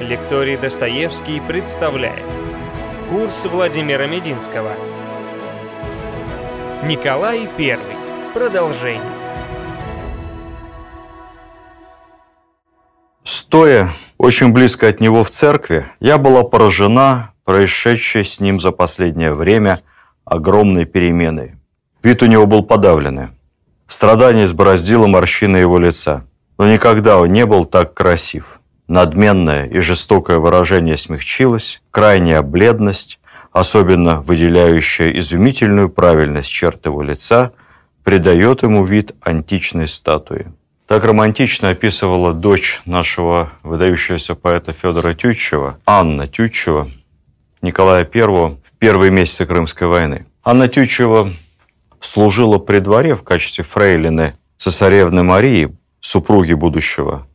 Лекторий Достоевский представляет Курс Владимира Мединского Николай I. Продолжение Стоя очень близко от него в церкви, я была поражена происшедшей с ним за последнее время огромной переменой. Вид у него был подавленный. Страдание избороздило морщины его лица. Но никогда он не был так красив. Надменное и жестокое выражение смягчилось, крайняя бледность, особенно выделяющая изумительную правильность черт его лица, придает ему вид античной статуи. Так романтично описывала дочь нашего выдающегося поэта Федора Тютчева, Анна Тютчева, Николая I в первые месяцы Крымской войны. Анна Тютчева служила при дворе в качестве фрейлины цесаревны Марии, супруги будущего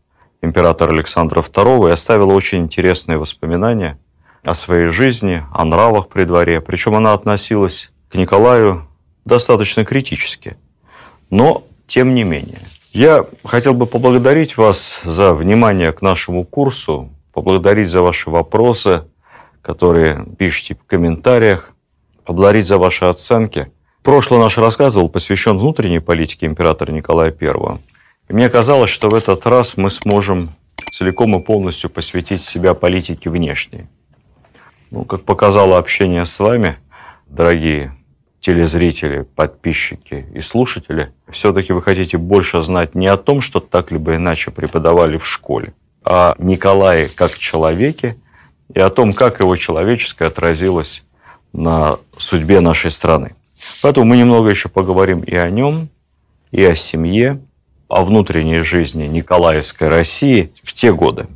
императора Александра II, и оставила очень интересные воспоминания о своей жизни, о нравах при дворе. Причем она относилась к Николаю достаточно критически. Но, тем не менее, я хотел бы поблагодарить вас за внимание к нашему курсу, поблагодарить за ваши вопросы, которые пишете в комментариях, поблагодарить за ваши оценки. Прошлый наш рассказ был посвящен внутренней политике императора Николая I. И мне казалось, что в этот раз мы сможем целиком и полностью посвятить себя политике внешней. Ну, как показало общение с вами, дорогие телезрители, подписчики и слушатели, все-таки вы хотите больше знать не о том, что так либо иначе преподавали в школе, а о Николае как человеке и о том, как его человеческое отразилось на судьбе нашей страны. Поэтому мы немного еще поговорим и о нем, и о семье, о внутренней жизни Николаевской России в те годы.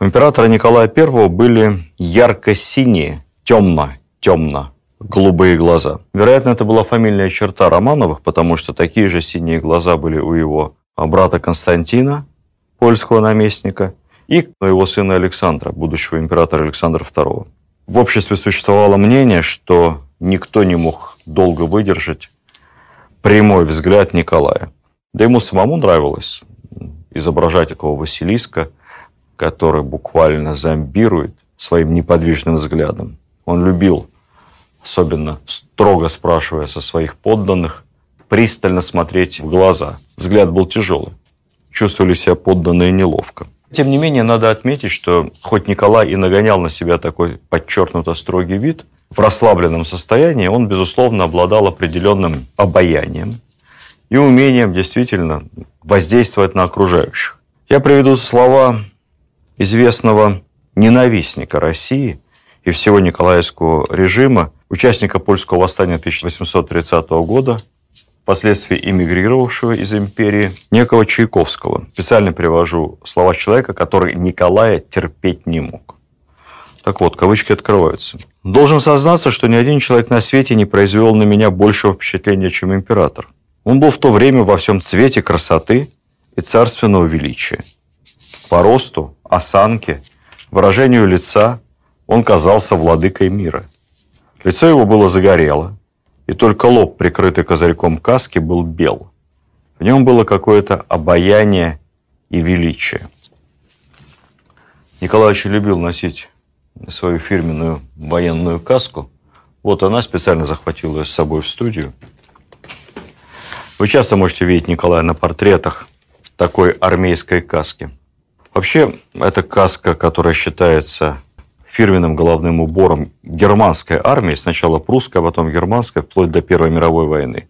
У императора Николая I были ярко-синие, темно-темно голубые глаза. Вероятно, это была фамильная черта Романовых, потому что такие же синие глаза были у его брата Константина, польского наместника, и у его сына Александра, будущего императора Александра II. В обществе существовало мнение, что никто не мог долго выдержать прямой взгляд Николая. Да ему самому нравилось изображать такого Василиска, который буквально зомбирует своим неподвижным взглядом. Он любил особенно строго спрашивая со своих подданных, пристально смотреть в глаза. Взгляд был тяжелый. Чувствовали себя подданные неловко. Тем не менее, надо отметить, что хоть Николай и нагонял на себя такой подчеркнуто строгий вид, в расслабленном состоянии он, безусловно, обладал определенным обаянием и умением действительно воздействовать на окружающих. Я приведу слова известного ненавистника России и всего Николаевского режима участника польского восстания 1830 года, впоследствии эмигрировавшего из империи, некого Чайковского. Специально привожу слова человека, который Николая терпеть не мог. Так вот, кавычки открываются. «Должен сознаться, что ни один человек на свете не произвел на меня большего впечатления, чем император. Он был в то время во всем цвете красоты и царственного величия. По росту, осанке, выражению лица он казался владыкой мира. Лицо его было загорело, и только лоб, прикрытый козырьком каски, был бел. В нем было какое-то обаяние и величие. Николай очень любил носить свою фирменную военную каску. Вот она специально захватила ее с собой в студию. Вы часто можете видеть Николая на портретах в такой армейской каске. Вообще, это каска, которая считается фирменным головным убором германской армии, сначала прусской, а потом германской, вплоть до Первой мировой войны.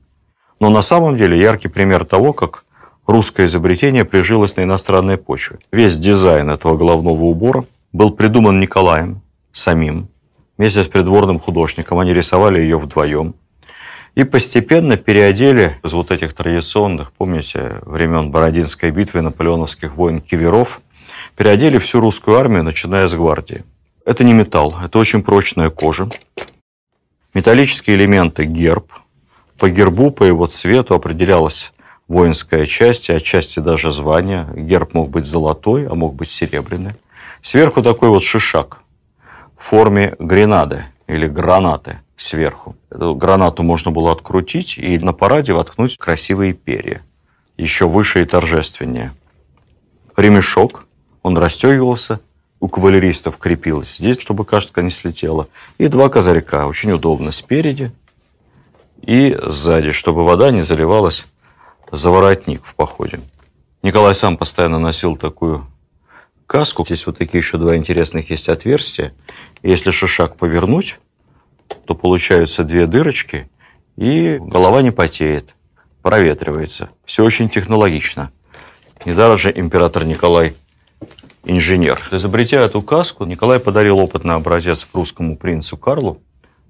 Но на самом деле яркий пример того, как русское изобретение прижилось на иностранной почве. Весь дизайн этого головного убора был придуман Николаем самим. Вместе с придворным художником они рисовали ее вдвоем. И постепенно переодели из вот этих традиционных, помните, времен Бородинской битвы, наполеоновских войн киверов, переодели всю русскую армию, начиная с гвардии. Это не металл, это очень прочная кожа. Металлические элементы – герб. По гербу, по его цвету определялась воинская часть, и отчасти даже звание. Герб мог быть золотой, а мог быть серебряный. Сверху такой вот шишак в форме гренады или гранаты сверху. Эту гранату можно было открутить и на параде воткнуть красивые перья. Еще выше и торжественнее. Ремешок, он расстегивался у кавалеристов крепилась здесь, чтобы кашка не слетела. И два козырька, очень удобно, спереди и сзади, чтобы вода не заливалась за воротник в походе. Николай сам постоянно носил такую каску. Здесь вот такие еще два интересных есть отверстия. Если шишак повернуть, то получаются две дырочки, и голова не потеет, проветривается. Все очень технологично. Недаром же император Николай инженер. Изобретя эту каску, Николай подарил опытный образец прусскому принцу Карлу.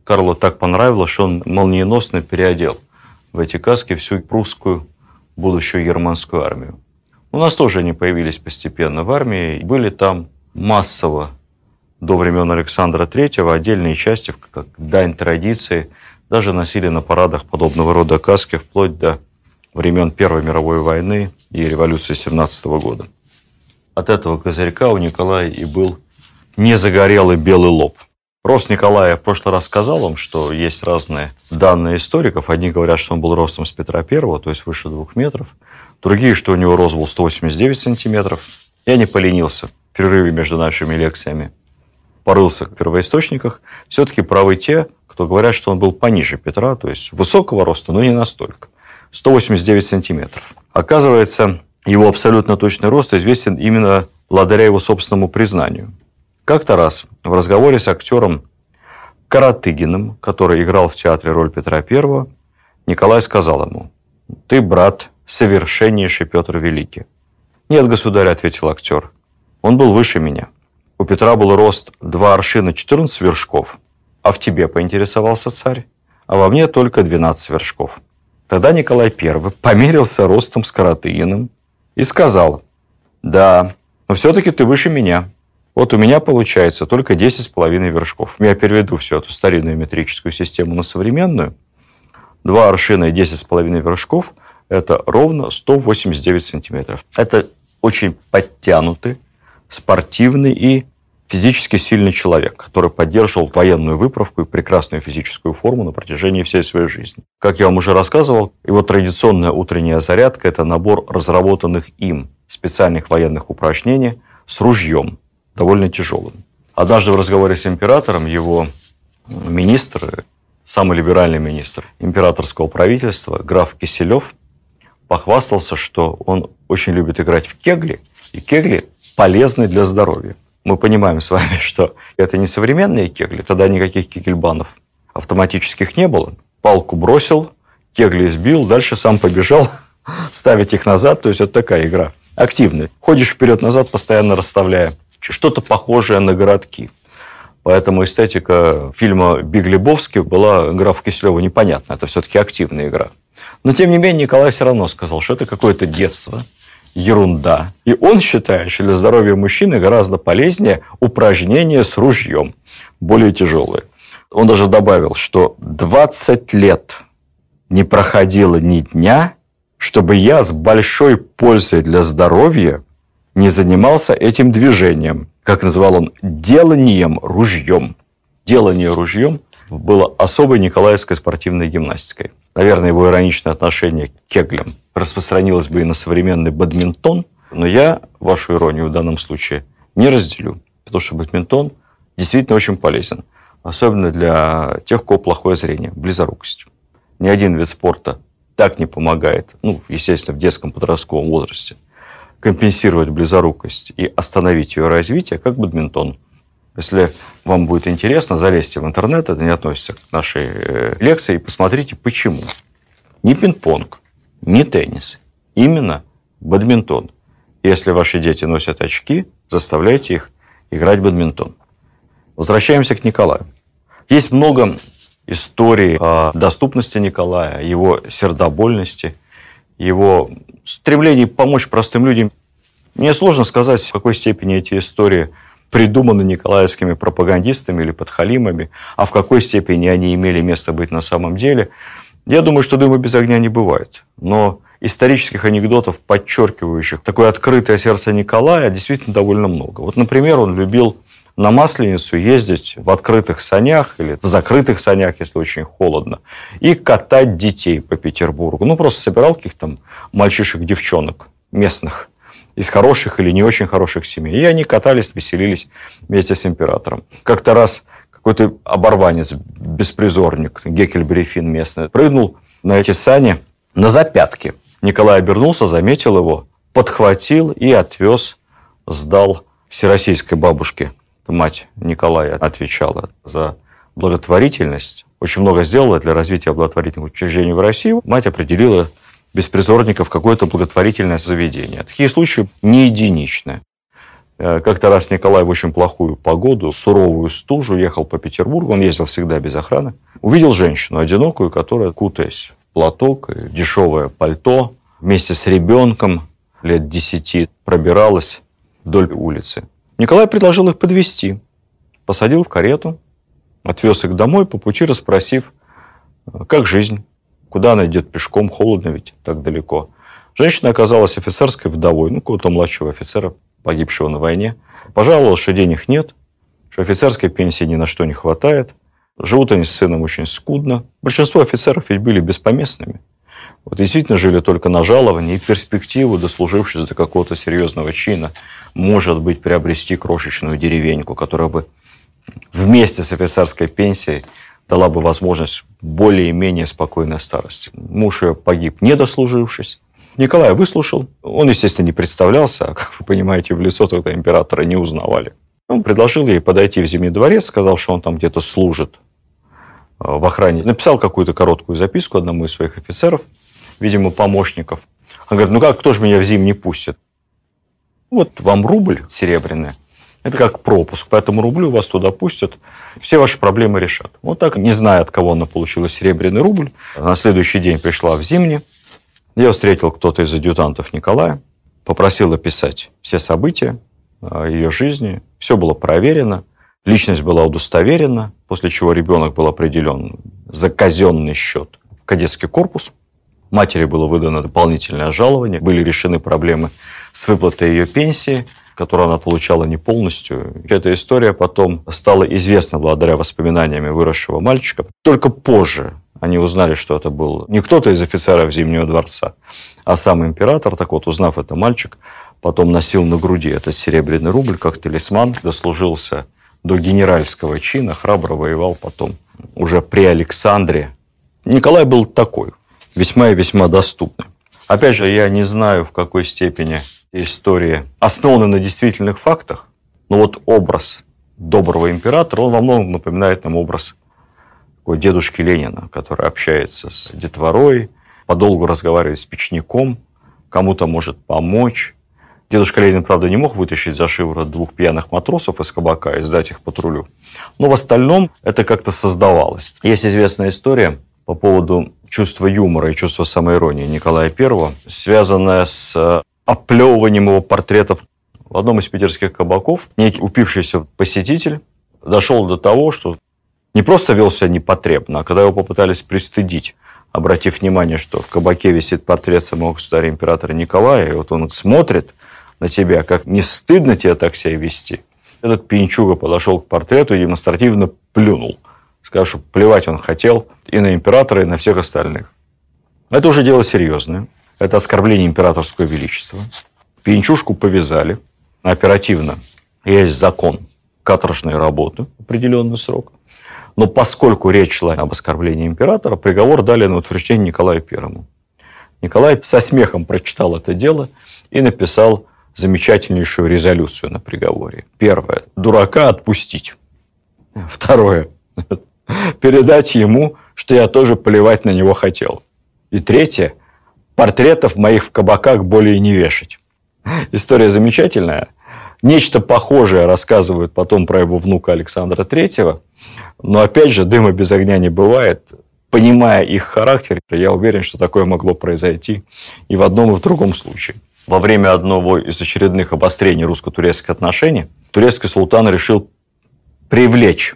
Карлу так понравилось, что он молниеносно переодел в эти каски всю прусскую будущую германскую армию. У нас тоже они появились постепенно в армии, были там массово до времен Александра III отдельные части, как дань традиции, даже носили на парадах подобного рода каски вплоть до времен Первой мировой войны и революции 17 года. От этого козырька у Николая и был незагорелый белый лоб. Рост Николая в прошлый раз сказал вам, что есть разные данные историков. Одни говорят, что он был ростом с Петра Первого, то есть выше двух метров. Другие, что у него рост был 189 сантиметров. Я не поленился в перерыве между нашими лекциями. Порылся в первоисточниках. Все-таки правы те, кто говорят, что он был пониже Петра, то есть высокого роста, но не настолько. 189 сантиметров. Оказывается, его абсолютно точный рост известен именно благодаря его собственному признанию. Как-то раз в разговоре с актером Каратыгиным, который играл в театре роль Петра I, Николай сказал ему, «Ты, брат, совершеннейший Петр Великий». «Нет, государь», — ответил актер, — «он был выше меня. У Петра был рост 2 аршина 14 вершков, а в тебе поинтересовался царь, а во мне только 12 вершков». Тогда Николай I померился ростом с Каратыгиным и сказал, «Да, но все-таки ты выше меня. Вот у меня получается только 10,5 вершков. Я переведу всю эту старинную метрическую систему на современную. Два аршина и 10,5 вершков – это ровно 189 сантиметров. Это очень подтянутый, спортивный и физически сильный человек, который поддерживал военную выправку и прекрасную физическую форму на протяжении всей своей жизни. Как я вам уже рассказывал, его традиционная утренняя зарядка – это набор разработанных им специальных военных упражнений с ружьем, довольно тяжелым. Однажды в разговоре с императором его министр, самый либеральный министр императорского правительства, граф Киселев, похвастался, что он очень любит играть в кегли, и кегли полезны для здоровья. Мы понимаем с вами, что это не современные кегли, тогда никаких кегельбанов автоматических не было. Палку бросил, кегли сбил, дальше сам побежал ставить их назад. То есть это такая игра активная. Ходишь вперед-назад, постоянно расставляя что-то похожее на городки. Поэтому эстетика фильма «Биг Лебовский» была графу Киселеву непонятна. Это все-таки активная игра. Но, тем не менее, Николай все равно сказал, что это какое-то детство, ерунда. И он считает, что для здоровья мужчины гораздо полезнее упражнения с ружьем, более тяжелые. Он даже добавил, что 20 лет не проходило ни дня, чтобы я с большой пользой для здоровья не занимался этим движением, как называл он, деланием ружьем. Делание ружьем было особой николаевской спортивной гимнастикой. Наверное, его ироничное отношение к кеглям распространилось бы и на современный бадминтон, но я вашу иронию в данном случае не разделю, потому что бадминтон действительно очень полезен, особенно для тех, у кого плохое зрение, близорукость. Ни один вид спорта так не помогает, ну, естественно, в детском подростковом возрасте, компенсировать близорукость и остановить ее развитие, как бадминтон. Если вам будет интересно, залезьте в интернет, это не относится к нашей э, лекции, и посмотрите, почему. Не пинг-понг, не теннис, именно бадминтон. Если ваши дети носят очки, заставляйте их играть в бадминтон. Возвращаемся к Николаю. Есть много историй о доступности Николая, его сердобольности, его стремлении помочь простым людям. Мне сложно сказать, в какой степени эти истории придуманы николаевскими пропагандистами или подхалимами, а в какой степени они имели место быть на самом деле. Я думаю, что дыма без огня не бывает. Но исторических анекдотов, подчеркивающих такое открытое сердце Николая, действительно довольно много. Вот, например, он любил на Масленицу ездить в открытых санях или в закрытых санях, если очень холодно, и катать детей по Петербургу. Ну, просто собирал каких-то там мальчишек, девчонок местных из хороших или не очень хороших семей. И они катались, веселились вместе с императором. Как-то раз какой-то оборванец, беспризорник, Геккельберифин местный, прыгнул на эти сани на запятки. Николай обернулся, заметил его, подхватил и отвез, сдал всероссийской бабушке. Мать Николая отвечала за благотворительность. Очень много сделала для развития благотворительных учреждений в России. Мать определила беспризорников какое-то благотворительное заведение. Такие случаи не единичны. Э, как-то раз Николай в очень плохую погоду, суровую стужу, ехал по Петербургу, он ездил всегда без охраны, увидел женщину одинокую, которая, кутаясь в платок, дешевое пальто, вместе с ребенком лет десяти пробиралась вдоль улицы. Николай предложил их подвести, посадил в карету, отвез их домой, по пути расспросив, как жизнь, куда она идет пешком, холодно ведь так далеко. Женщина оказалась офицерской вдовой, ну, какого-то младшего офицера, погибшего на войне. Пожаловалась, что денег нет, что офицерской пенсии ни на что не хватает. Живут они с сыном очень скудно. Большинство офицеров ведь были беспоместными. Вот действительно жили только на жалование и перспективу, дослужившись до какого-то серьезного чина, может быть, приобрести крошечную деревеньку, которая бы вместе с офицерской пенсией дала бы возможность более-менее спокойной старости. Муж ее погиб, не дослужившись. Николай выслушал. Он, естественно, не представлялся, а, как вы понимаете, в лицо тогда императора не узнавали. Он предложил ей подойти в Зимний дворец, сказал, что он там где-то служит э, в охране. Написал какую-то короткую записку одному из своих офицеров, видимо, помощников. Он говорит, ну как, кто же меня в Зим не пустит? Вот вам рубль серебряный, это как пропуск. По этому рублю вас туда пустят, все ваши проблемы решат. Вот так, не зная, от кого она получила серебряный рубль, на следующий день пришла в Зимне. Я встретил кто-то из адъютантов Николая, попросил описать все события ее жизни. Все было проверено, личность была удостоверена, после чего ребенок был определен за казенный счет в кадетский корпус. Матери было выдано дополнительное жалование, были решены проблемы с выплатой ее пенсии – которую она получала не полностью. Эта история потом стала известна благодаря воспоминаниями выросшего мальчика. Только позже они узнали, что это был не кто-то из офицеров Зимнего дворца, а сам император. Так вот, узнав это, мальчик потом носил на груди этот серебряный рубль как талисман, дослужился до генеральского чина, храбро воевал потом уже при Александре. Николай был такой, весьма и весьма доступный. Опять же, я не знаю, в какой степени истории основаны на действительных фактах, но вот образ доброго императора, он во многом напоминает нам образ дедушки Ленина, который общается с детворой, подолгу разговаривает с печником, кому-то может помочь. Дедушка Ленин, правда, не мог вытащить за шиворот двух пьяных матросов из кабака и сдать их патрулю. Но в остальном это как-то создавалось. Есть известная история по поводу чувства юмора и чувства самоиронии Николая I, связанная с оплевыванием его портретов. В одном из питерских кабаков некий упившийся посетитель дошел до того, что не просто вел себя непотребно, а когда его попытались пристыдить, обратив внимание, что в кабаке висит портрет самого государя императора Николая, и вот он смотрит на тебя, как не стыдно тебе так себя вести. Этот пинчуга подошел к портрету и демонстративно плюнул. Сказав, что плевать он хотел и на императора, и на всех остальных. Это уже дело серьезное. Это оскорбление императорского величества. Пьянчушку повязали оперативно. Есть закон каторжной работы, определенный срок. Но поскольку речь шла об оскорблении императора, приговор дали на утверждение Николаю Первому. Николай со смехом прочитал это дело и написал замечательнейшую резолюцию на приговоре. Первое. Дурака отпустить. Второе. Передать ему, что я тоже плевать на него хотел. И третье портретов моих в кабаках более не вешать. История замечательная. Нечто похожее рассказывают потом про его внука Александра Третьего. Но опять же, дыма без огня не бывает. Понимая их характер, я уверен, что такое могло произойти и в одном, и в другом случае. Во время одного из очередных обострений русско-турецких отношений турецкий султан решил привлечь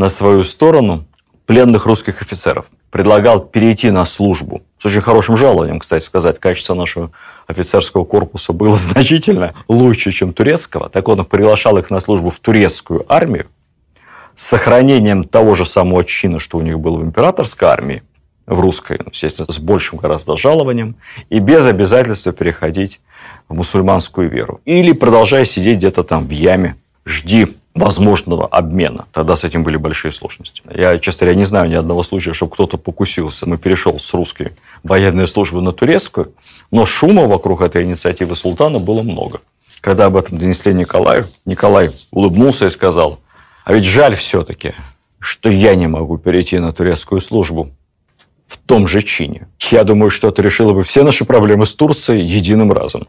на свою сторону пленных русских офицеров. Предлагал перейти на службу с очень хорошим жалованием, кстати сказать. Качество нашего офицерского корпуса было значительно лучше, чем турецкого. Так он приглашал их на службу в турецкую армию с сохранением того же самого чина, что у них было в императорской армии, в русской, естественно, с большим гораздо жалованием, и без обязательства переходить в мусульманскую веру. Или продолжай сидеть где-то там в яме, жди возможного обмена. Тогда с этим были большие сложности. Я, честно говоря, не знаю ни одного случая, чтобы кто-то покусился. Мы перешел с русской военной службы на турецкую, но шума вокруг этой инициативы султана было много. Когда об этом донесли Николаю, Николай улыбнулся и сказал, а ведь жаль все-таки, что я не могу перейти на турецкую службу в том же чине. Я думаю, что это решило бы все наши проблемы с Турцией единым разом.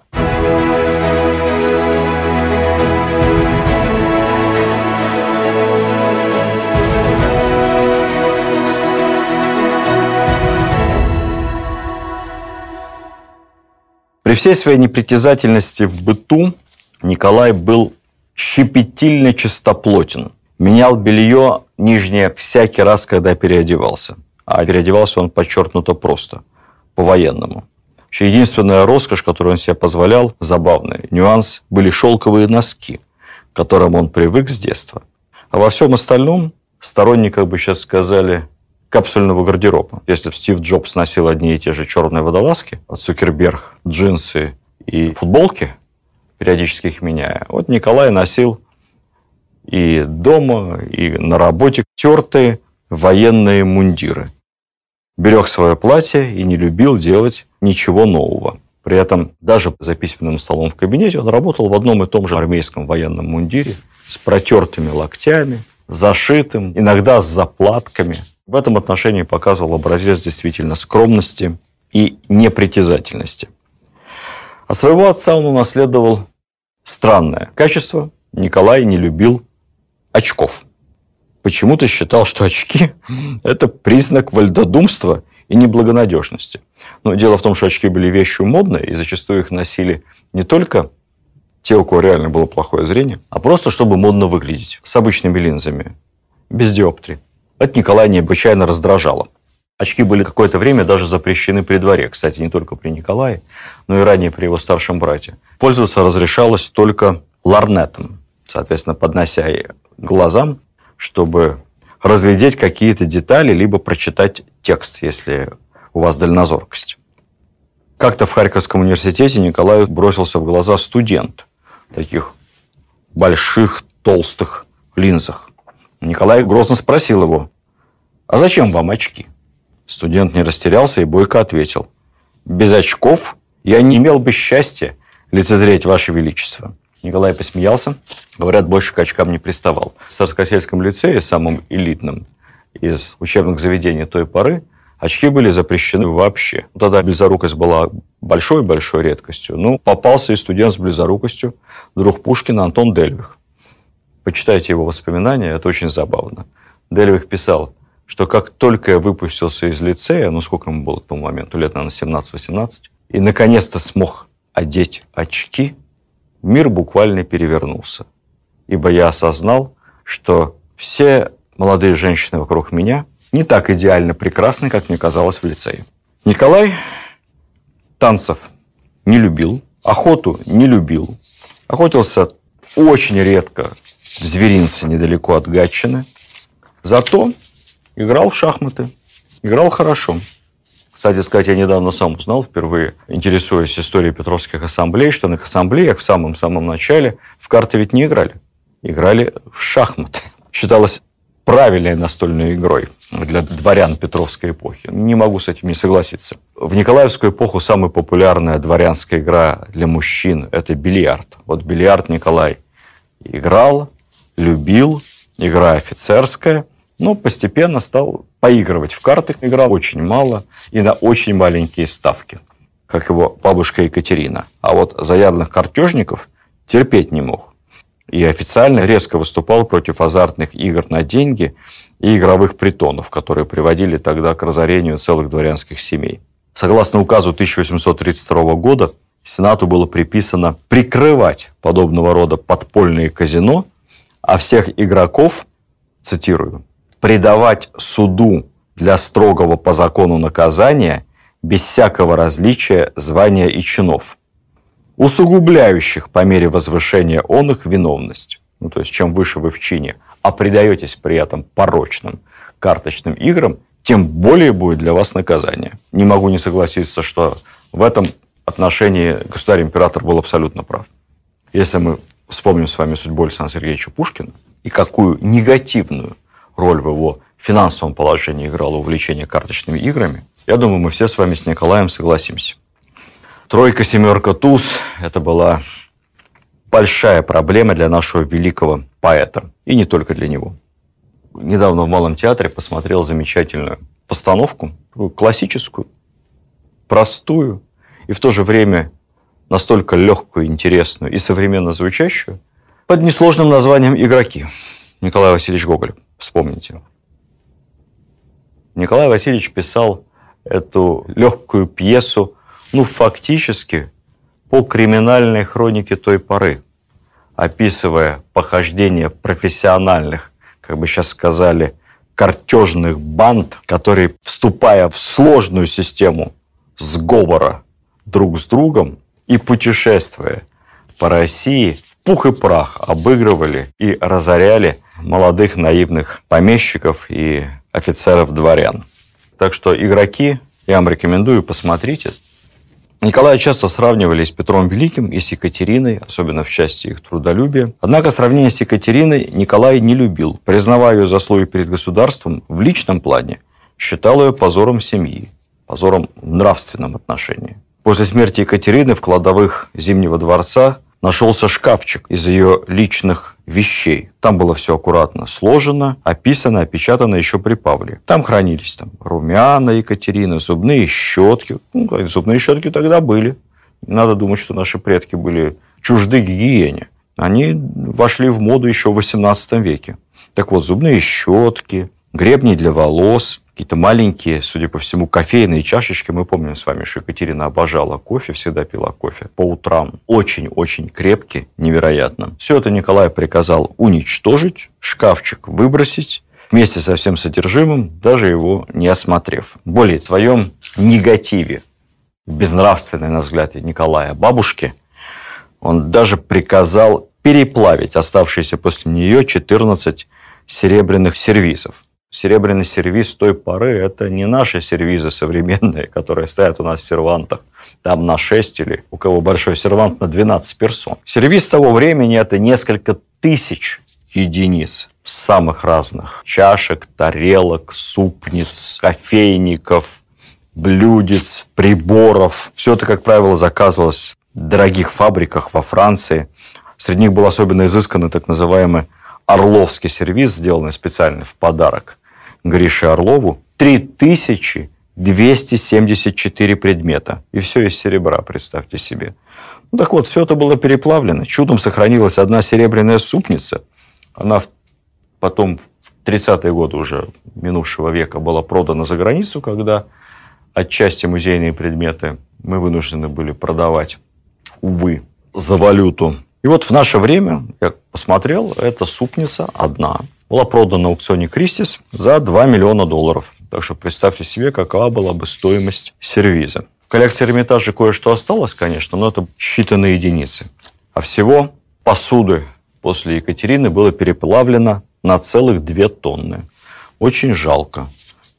При всей своей непритязательности в быту Николай был щепетильно чистоплотен. Менял белье нижнее всякий раз, когда переодевался. А переодевался он подчеркнуто просто, по-военному. Вообще, единственная роскошь, которую он себе позволял, забавный нюанс, были шелковые носки, к которым он привык с детства. А во всем остальном сторонник, как бы сейчас сказали, капсульного гардероба. Если Стив Джобс носил одни и те же черные водолазки, Цукерберг джинсы и футболки, периодически их меняя, вот Николай носил и дома, и на работе тертые военные мундиры. Берег свое платье и не любил делать ничего нового. При этом даже за письменным столом в кабинете он работал в одном и том же армейском военном мундире с протертыми локтями, зашитым, иногда с заплатками – в этом отношении показывал образец действительно скромности и непритязательности. От своего отца он унаследовал странное качество. Николай не любил очков. Почему-то считал, что очки – это признак вальдодумства и неблагонадежности. Но дело в том, что очки были вещью модной, и зачастую их носили не только те, у кого реально было плохое зрение, а просто чтобы модно выглядеть, с обычными линзами, без диоптрий. Это Николая необычайно раздражало. Очки были какое-то время даже запрещены при дворе. Кстати, не только при Николае, но и ранее при его старшем брате. Пользоваться разрешалось только ларнетом, соответственно, поднося глазам, чтобы разглядеть какие-то детали, либо прочитать текст, если у вас дальнозоркость. Как-то в Харьковском университете Николаю бросился в глаза студент в таких больших толстых линзах. Николай грозно спросил его, «А зачем вам очки?» Студент не растерялся и бойко ответил, «Без очков я не имел бы счастья лицезреть Ваше Величество». Николай посмеялся. Говорят, больше к очкам не приставал. В Царскосельском лицее, самым элитным из учебных заведений той поры, очки были запрещены вообще. Тогда близорукость была большой-большой редкостью. Ну, попался и студент с близорукостью, друг Пушкина Антон Дельвих. Почитайте его воспоминания, это очень забавно. Дельвих писал, что как только я выпустился из лицея, ну сколько ему было к тому моменту, лет, наверное, 17-18, и наконец-то смог одеть очки, мир буквально перевернулся. Ибо я осознал, что все молодые женщины вокруг меня не так идеально прекрасны, как мне казалось в лицее. Николай танцев не любил, охоту не любил, охотился очень редко, в зверинце недалеко от Гатчины. Зато играл в шахматы. Играл хорошо. Кстати сказать, я недавно сам узнал, впервые интересуясь историей Петровских ассамблей, что на их ассамблеях в самом-самом начале в карты ведь не играли. Играли в шахматы. Считалось правильной настольной игрой для дворян Петровской эпохи. Не могу с этим не согласиться. В Николаевскую эпоху самая популярная дворянская игра для мужчин – это бильярд. Вот бильярд Николай играл, любил, игра офицерская, но постепенно стал поигрывать в карты. Играл очень мало и на очень маленькие ставки, как его бабушка Екатерина. А вот заядлых картежников терпеть не мог. И официально резко выступал против азартных игр на деньги и игровых притонов, которые приводили тогда к разорению целых дворянских семей. Согласно указу 1832 года, Сенату было приписано прикрывать подобного рода подпольные казино а всех игроков, цитирую, «предавать суду для строгого по закону наказания без всякого различия звания и чинов, усугубляющих по мере возвышения он их виновность». Ну, то есть, чем выше вы в чине, а предаетесь при этом порочным карточным играм, тем более будет для вас наказание. Не могу не согласиться, что в этом отношении государь-император был абсолютно прав. Если мы вспомним с вами судьбу Александра Сергеевича Пушкина и какую негативную роль в его финансовом положении играло увлечение карточными играми, я думаю, мы все с вами с Николаем согласимся. Тройка, семерка, туз – это была большая проблема для нашего великого поэта. И не только для него. Недавно в Малом театре посмотрел замечательную постановку, классическую, простую и в то же время настолько легкую, интересную и современно звучащую, под несложным названием «Игроки». Николай Васильевич Гоголь, вспомните. Николай Васильевич писал эту легкую пьесу, ну, фактически по криминальной хронике той поры, описывая похождение профессиональных, как бы сейчас сказали, картежных банд, которые, вступая в сложную систему сговора друг с другом и путешествуя по России, в пух и прах обыгрывали и разоряли молодых наивных помещиков и офицеров-дворян. Так что игроки, я вам рекомендую, посмотрите. Николая часто сравнивали с Петром Великим и с Екатериной, особенно в части их трудолюбия. Однако сравнение с Екатериной Николай не любил, признавая ее заслуги перед государством в личном плане, считал ее позором семьи, позором в нравственном отношении. После смерти Екатерины в кладовых Зимнего дворца нашелся шкафчик из ее личных вещей. Там было все аккуратно сложено, описано, опечатано еще при Павле. Там хранились там, румяна Екатерины, зубные щетки. Ну, зубные щетки тогда были. надо думать, что наши предки были чужды гигиене. Они вошли в моду еще в XVIII веке. Так вот, зубные щетки, гребни для волос, какие-то маленькие, судя по всему, кофейные чашечки. Мы помним с вами, что Екатерина обожала кофе, всегда пила кофе по утрам. Очень-очень крепкий, невероятно. Все это Николай приказал уничтожить, шкафчик выбросить, вместе со всем содержимым, даже его не осмотрев. Более твоем негативе, безнравственной, на взгляд Николая, бабушки, он даже приказал переплавить оставшиеся после нее 14 серебряных сервизов серебряный сервиз той поры – это не наши сервизы современные, которые стоят у нас в сервантах, там на 6 или у кого большой сервант на 12 персон. Сервиз того времени – это несколько тысяч единиц самых разных чашек, тарелок, супниц, кофейников, блюдец, приборов. Все это, как правило, заказывалось в дорогих фабриках во Франции. Среди них был особенно изысканный так называемый Орловский сервиз, сделанный специально в подарок Грише Орлову 3274 предмета. И все из серебра, представьте себе. Ну так вот, все это было переплавлено. Чудом сохранилась одна серебряная супница. Она потом в 30-е годы уже минувшего века была продана за границу, когда отчасти музейные предметы мы вынуждены были продавать, увы, за валюту. И вот в наше время, я посмотрел, эта супница одна – была продана на аукционе Кристис за 2 миллиона долларов. Так что представьте себе, какова была бы стоимость сервиза. В коллекции Эрмитажа кое-что осталось, конечно, но это считанные единицы. А всего посуды после Екатерины было переплавлено на целых 2 тонны. Очень жалко.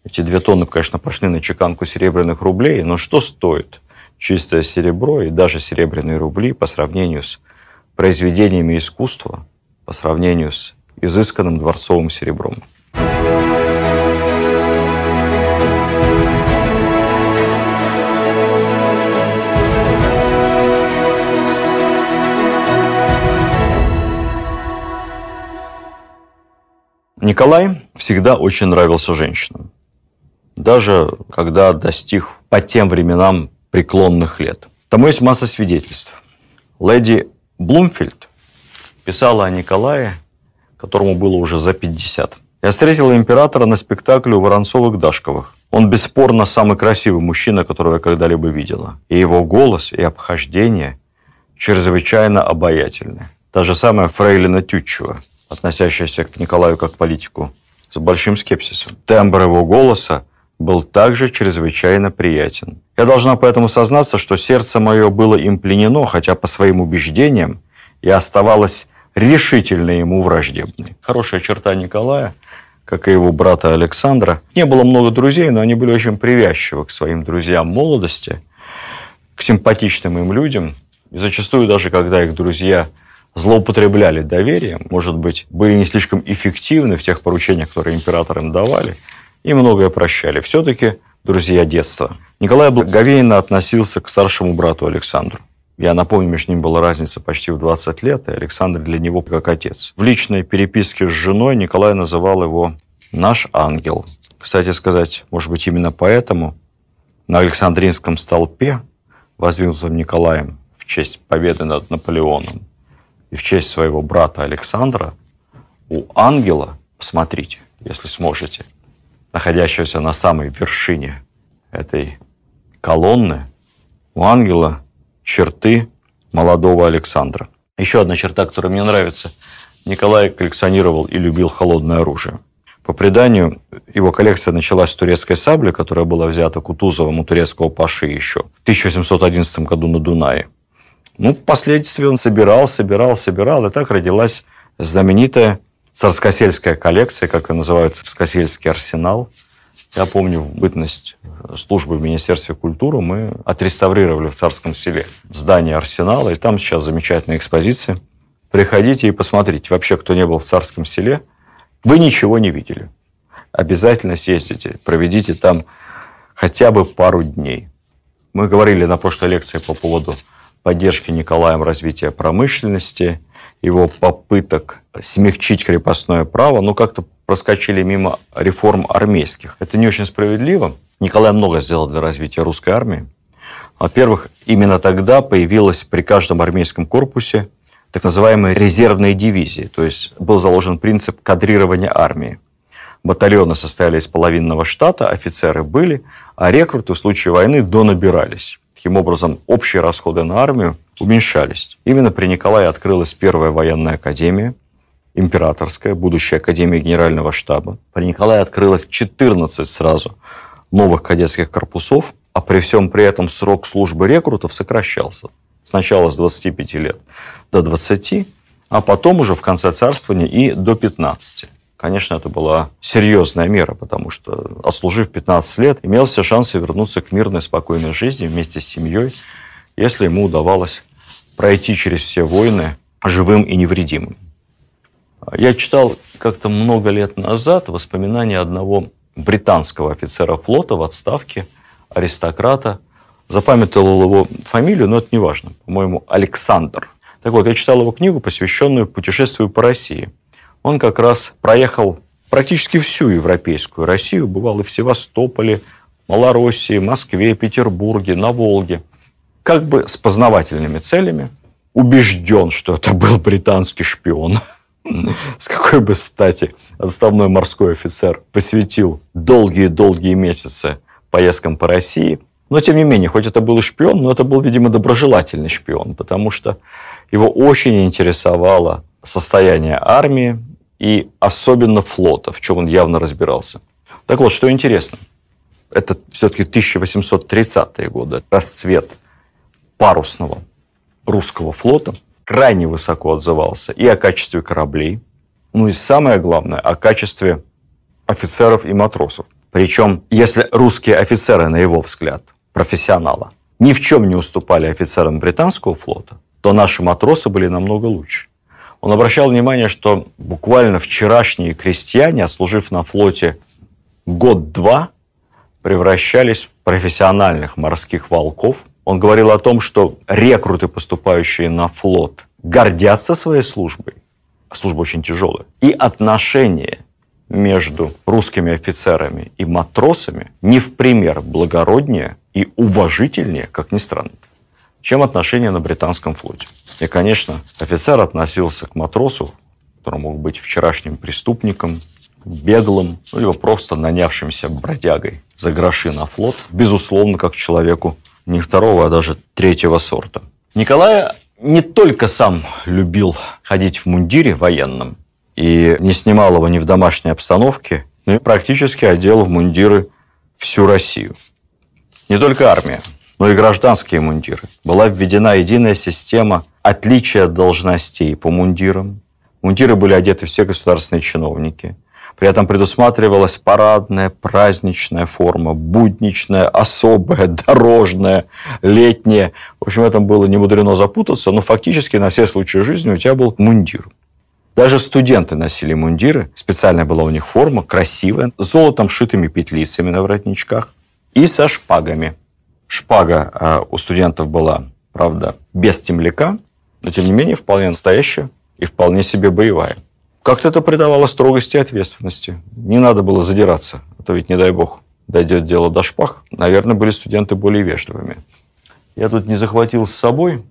Эти 2 тонны, конечно, пошли на чеканку серебряных рублей, но что стоит чистое серебро и даже серебряные рубли по сравнению с произведениями искусства, по сравнению с изысканным дворцовым серебром. Николай всегда очень нравился женщинам. Даже когда достиг по тем временам преклонных лет. Тому есть масса свидетельств. Леди Блумфильд писала о Николае которому было уже за 50. Я встретил императора на спектакле у Воронцовых-Дашковых. Он бесспорно самый красивый мужчина, которого я когда-либо видела. И его голос и обхождение чрезвычайно обаятельны. Та же самая Фрейлина Тютчева, относящаяся к Николаю как политику, с большим скепсисом. Тембр его голоса был также чрезвычайно приятен. Я должна поэтому сознаться, что сердце мое было им пленено, хотя по своим убеждениям я оставалась решительно ему враждебны. Хорошая черта Николая, как и его брата Александра. Не было много друзей, но они были очень привязчивы к своим друзьям молодости, к симпатичным им людям. И зачастую даже, когда их друзья злоупотребляли доверием, может быть, были не слишком эффективны в тех поручениях, которые император им давали, и многое прощали. Все-таки друзья детства. Николай благоговейно относился к старшему брату Александру. Я напомню, между ним была разница почти в 20 лет, и Александр для него как отец. В личной переписке с женой Николай называл его «наш ангел». Кстати сказать, может быть, именно поэтому на Александринском столпе, воздвигнутом Николаем в честь победы над Наполеоном и в честь своего брата Александра, у ангела, посмотрите, если сможете, находящегося на самой вершине этой колонны, у ангела черты молодого Александра. Еще одна черта, которая мне нравится. Николай коллекционировал и любил холодное оружие. По преданию, его коллекция началась с турецкой сабли, которая была взята Кутузовым у турецкого паши еще в 1811 году на Дунае. Ну, впоследствии он собирал, собирал, собирал, и так родилась знаменитая царскосельская коллекция, как ее называют, царскосельский арсенал. Я помню, бытность службы в Министерстве культуры мы отреставрировали в Царском селе здание арсенала, и там сейчас замечательная экспозиция. Приходите и посмотрите. Вообще, кто не был в Царском селе, вы ничего не видели. Обязательно съездите, проведите там хотя бы пару дней. Мы говорили на прошлой лекции по поводу поддержки Николаем развития промышленности, его попыток смягчить крепостное право, но как-то проскочили мимо реформ армейских. Это не очень справедливо. Николай много сделал для развития русской армии. Во-первых, именно тогда появилась при каждом армейском корпусе так называемые резервные дивизии, то есть был заложен принцип кадрирования армии. Батальоны состояли из половинного штата, офицеры были, а рекруты в случае войны донабирались. Таким образом, общие расходы на армию уменьшались. Именно при Николае открылась первая военная академия, императорская, будущая академия генерального штаба. При Николае открылось 14 сразу новых кадетских корпусов, а при всем при этом срок службы рекрутов сокращался. Сначала с 25 лет до 20, а потом уже в конце царствования и до 15. Конечно, это была серьезная мера, потому что, отслужив 15 лет, имел все шансы вернуться к мирной, спокойной жизни вместе с семьей, если ему удавалось пройти через все войны живым и невредимым. Я читал как-то много лет назад воспоминания одного британского офицера флота в отставке, аристократа. Запамятовал его фамилию, но это не важно. По-моему, Александр. Так вот, я читал его книгу, посвященную путешествию по России – он как раз проехал практически всю европейскую Россию, бывал и в Севастополе, Малороссии, Москве, Петербурге, на Волге, как бы с познавательными целями, убежден, что это был британский шпион. С какой бы стати отставной морской офицер посвятил долгие-долгие месяцы поездкам по России. Но, тем не менее, хоть это был и шпион, но это был, видимо, доброжелательный шпион, потому что его очень интересовало состояние армии, и особенно флота, в чем он явно разбирался. Так вот, что интересно, это все-таки 1830-е годы, расцвет парусного русского флота крайне высоко отзывался и о качестве кораблей, ну и самое главное, о качестве офицеров и матросов. Причем, если русские офицеры, на его взгляд, профессионала, ни в чем не уступали офицерам британского флота, то наши матросы были намного лучше. Он обращал внимание, что буквально вчерашние крестьяне, отслужив на флоте год-два, превращались в профессиональных морских волков. Он говорил о том, что рекруты, поступающие на флот, гордятся своей службой. А служба очень тяжелая. И отношения между русскими офицерами и матросами не в пример благороднее и уважительнее, как ни странно, чем отношения на британском флоте. И, конечно, офицер относился к матросу, который мог быть вчерашним преступником, беглым, ну, либо просто нанявшимся бродягой за гроши на флот, безусловно, как человеку не второго, а даже третьего сорта. Николай не только сам любил ходить в мундире военном и не снимал его ни в домашней обстановке, но и практически одел в мундиры всю Россию. Не только армия, но и гражданские мундиры. Была введена единая система отличия должностей по мундирам. Мундиры были одеты все государственные чиновники. При этом предусматривалась парадная, праздничная форма, будничная, особая, дорожная, летняя. В общем, в этом было не мудрено запутаться, но фактически на все случаи жизни у тебя был мундир. Даже студенты носили мундиры, специальная была у них форма, красивая, с золотом шитыми петлицами на воротничках и со шпагами. Шпага э, у студентов была, правда, без темляка, но тем не менее вполне настоящая и вполне себе боевая. Как-то это придавало строгости и ответственности. Не надо было задираться, а то ведь, не дай бог, дойдет дело до шпаг. Наверное, были студенты более вежливыми. Я тут не захватил с собой.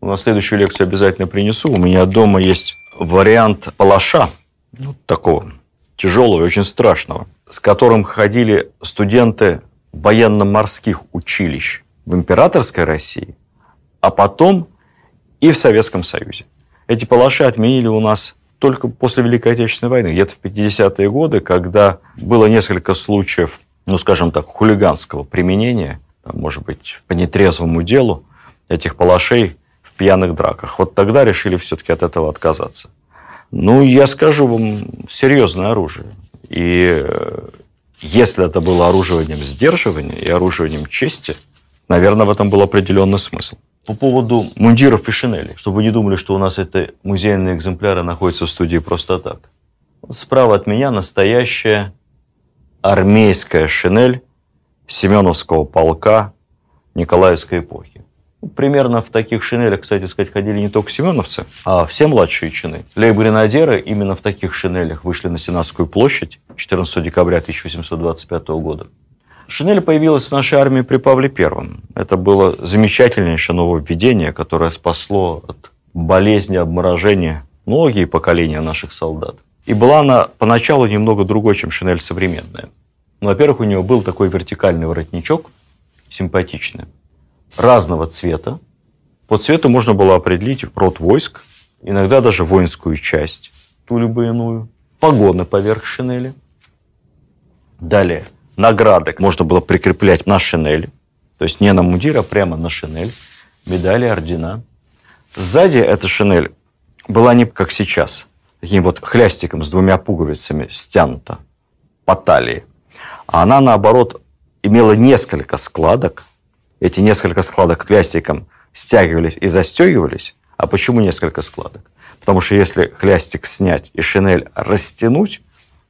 На следующую лекцию обязательно принесу. У меня дома есть вариант палаша, ну, такого тяжелого и очень страшного, с которым ходили студенты военно-морских училищ в императорской России, а потом и в Советском Союзе. Эти палаши отменили у нас только после Великой Отечественной войны, где-то в 50-е годы, когда было несколько случаев, ну, скажем так, хулиганского применения, может быть, по нетрезвому делу этих палашей в пьяных драках. Вот тогда решили все-таки от этого отказаться. Ну, я скажу вам, серьезное оружие. И э, если это было оружием сдерживания и оружием чести, наверное, в этом был определенный смысл. По поводу мундиров и шинели, чтобы вы не думали, что у нас это музейные экземпляры находятся в студии просто так. Справа от меня настоящая армейская шинель Семеновского полка Николаевской эпохи. Примерно в таких шинелях, кстати сказать, ходили не только семеновцы, а все младшие чины. Лейб-гренадеры именно в таких шинелях вышли на Сенатскую площадь 14 декабря 1825 года. Шинель появилась в нашей армии при Павле Первом. Это было замечательнейшее нововведение, которое спасло от болезни, обморожения многие поколения наших солдат. И была она поначалу немного другой, чем шинель современная. Ну, во-первых, у нее был такой вертикальный воротничок, симпатичный разного цвета. По цвету можно было определить род войск, иногда даже воинскую часть, ту либо иную, погоны поверх шинели. Далее, награды можно было прикреплять на шинель, то есть не на мундир, а прямо на шинель, медали, ордена. Сзади эта шинель была не как сейчас, таким вот хлястиком с двумя пуговицами стянута по талии, а она, наоборот, имела несколько складок, эти несколько складок хлястиком стягивались и застегивались. А почему несколько складок? Потому что если хлястик снять и шинель растянуть,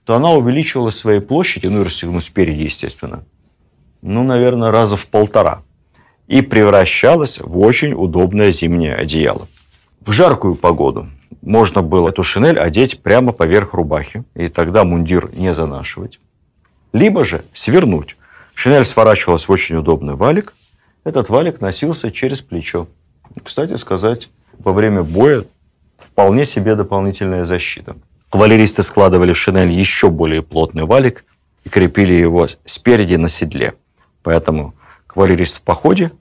то она увеличивала своей площади, ну и расстегнуть спереди, естественно, ну, наверное, раза в полтора. И превращалась в очень удобное зимнее одеяло. В жаркую погоду можно было эту шинель одеть прямо поверх рубахи, и тогда мундир не занашивать. Либо же свернуть. Шинель сворачивалась в очень удобный валик, этот валик носился через плечо. Кстати сказать, во время боя вполне себе дополнительная защита. Кавалеристы складывали в шинель еще более плотный валик и крепили его спереди на седле. Поэтому кавалерист в походе,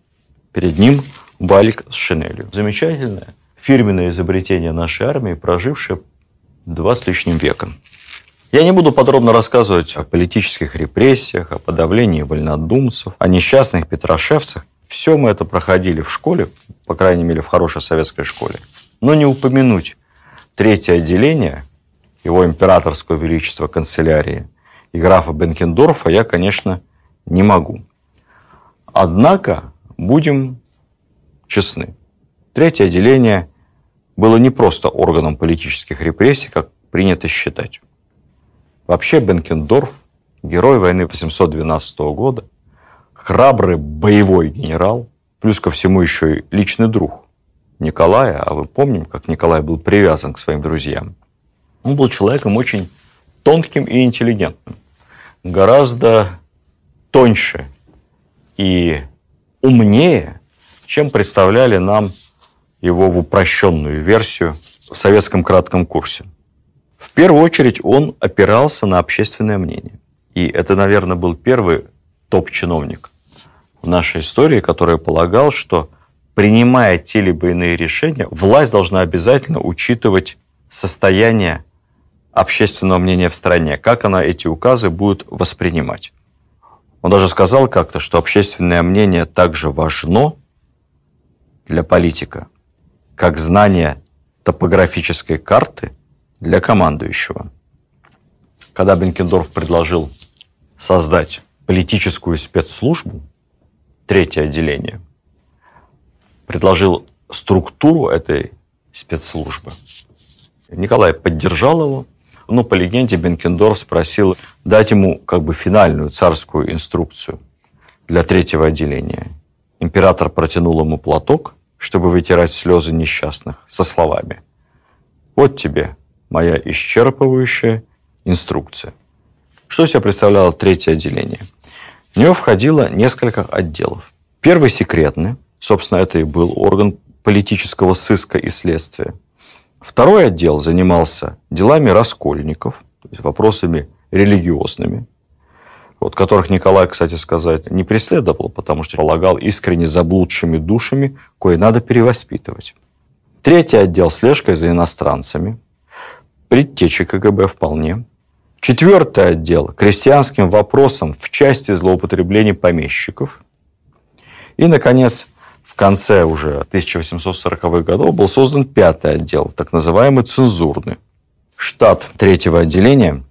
перед ним валик с шинелью. Замечательное фирменное изобретение нашей армии, прожившее два с лишним века. Я не буду подробно рассказывать о политических репрессиях, о подавлении вольнодумцев, о несчастных петрошевцах. Все мы это проходили в школе, по крайней мере, в хорошей советской школе. Но не упомянуть третье отделение, его императорского величества канцелярии и графа Бенкендорфа я, конечно, не могу. Однако, будем честны, третье отделение было не просто органом политических репрессий, как принято считать. Вообще Бенкендорф, герой войны 812 года, храбрый боевой генерал, плюс ко всему еще и личный друг Николая, а мы помним, как Николай был привязан к своим друзьям. Он был человеком очень тонким и интеллигентным, гораздо тоньше и умнее, чем представляли нам его в упрощенную версию в советском кратком курсе. В первую очередь он опирался на общественное мнение. И это, наверное, был первый топ-чиновник в нашей истории, который полагал, что принимая те либо иные решения, власть должна обязательно учитывать состояние общественного мнения в стране, как она эти указы будет воспринимать. Он даже сказал как-то, что общественное мнение также важно для политика, как знание топографической карты для командующего. когда Бенкендорф предложил создать политическую спецслужбу, третье отделение, предложил структуру этой спецслужбы. Николай поддержал его, но по легенде Бенкендорф спросил дать ему как бы финальную царскую инструкцию для третьего отделения. Император протянул ему платок, чтобы вытирать слезы несчастных, со словами «Вот тебе моя исчерпывающая инструкция». Что себя представляло третье отделение? В него входило несколько отделов. Первый секретный, собственно, это и был орган политического сыска и следствия. Второй отдел занимался делами раскольников, то есть вопросами религиозными, вот, которых Николай, кстати сказать, не преследовал, потому что полагал искренне заблудшими душами, кое надо перевоспитывать. Третий отдел – слежкой за иностранцами. Предтечи КГБ вполне. Четвертый отдел – крестьянским вопросом в части злоупотреблений помещиков. И, наконец, в конце уже 1840-х годов был создан пятый отдел, так называемый цензурный. Штат третьего отделения,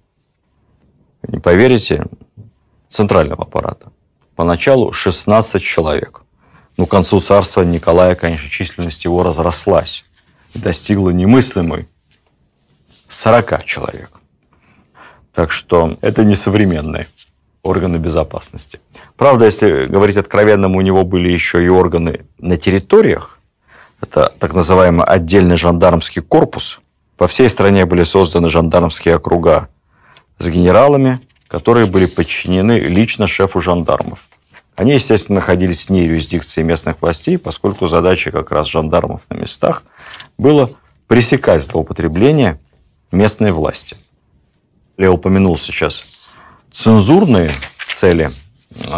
не поверите, центрального аппарата. Поначалу 16 человек. Но к концу царства Николая, конечно, численность его разрослась и достигла немыслимой 40 человек. Так что это не современные органы безопасности. Правда, если говорить откровенно, у него были еще и органы на территориях. Это так называемый отдельный жандармский корпус. По всей стране были созданы жандармские округа с генералами, которые были подчинены лично шефу жандармов. Они, естественно, находились вне юрисдикции местных властей, поскольку задача как раз жандармов на местах было пресекать злоупотребление местной власти. Я упомянул сейчас цензурные цели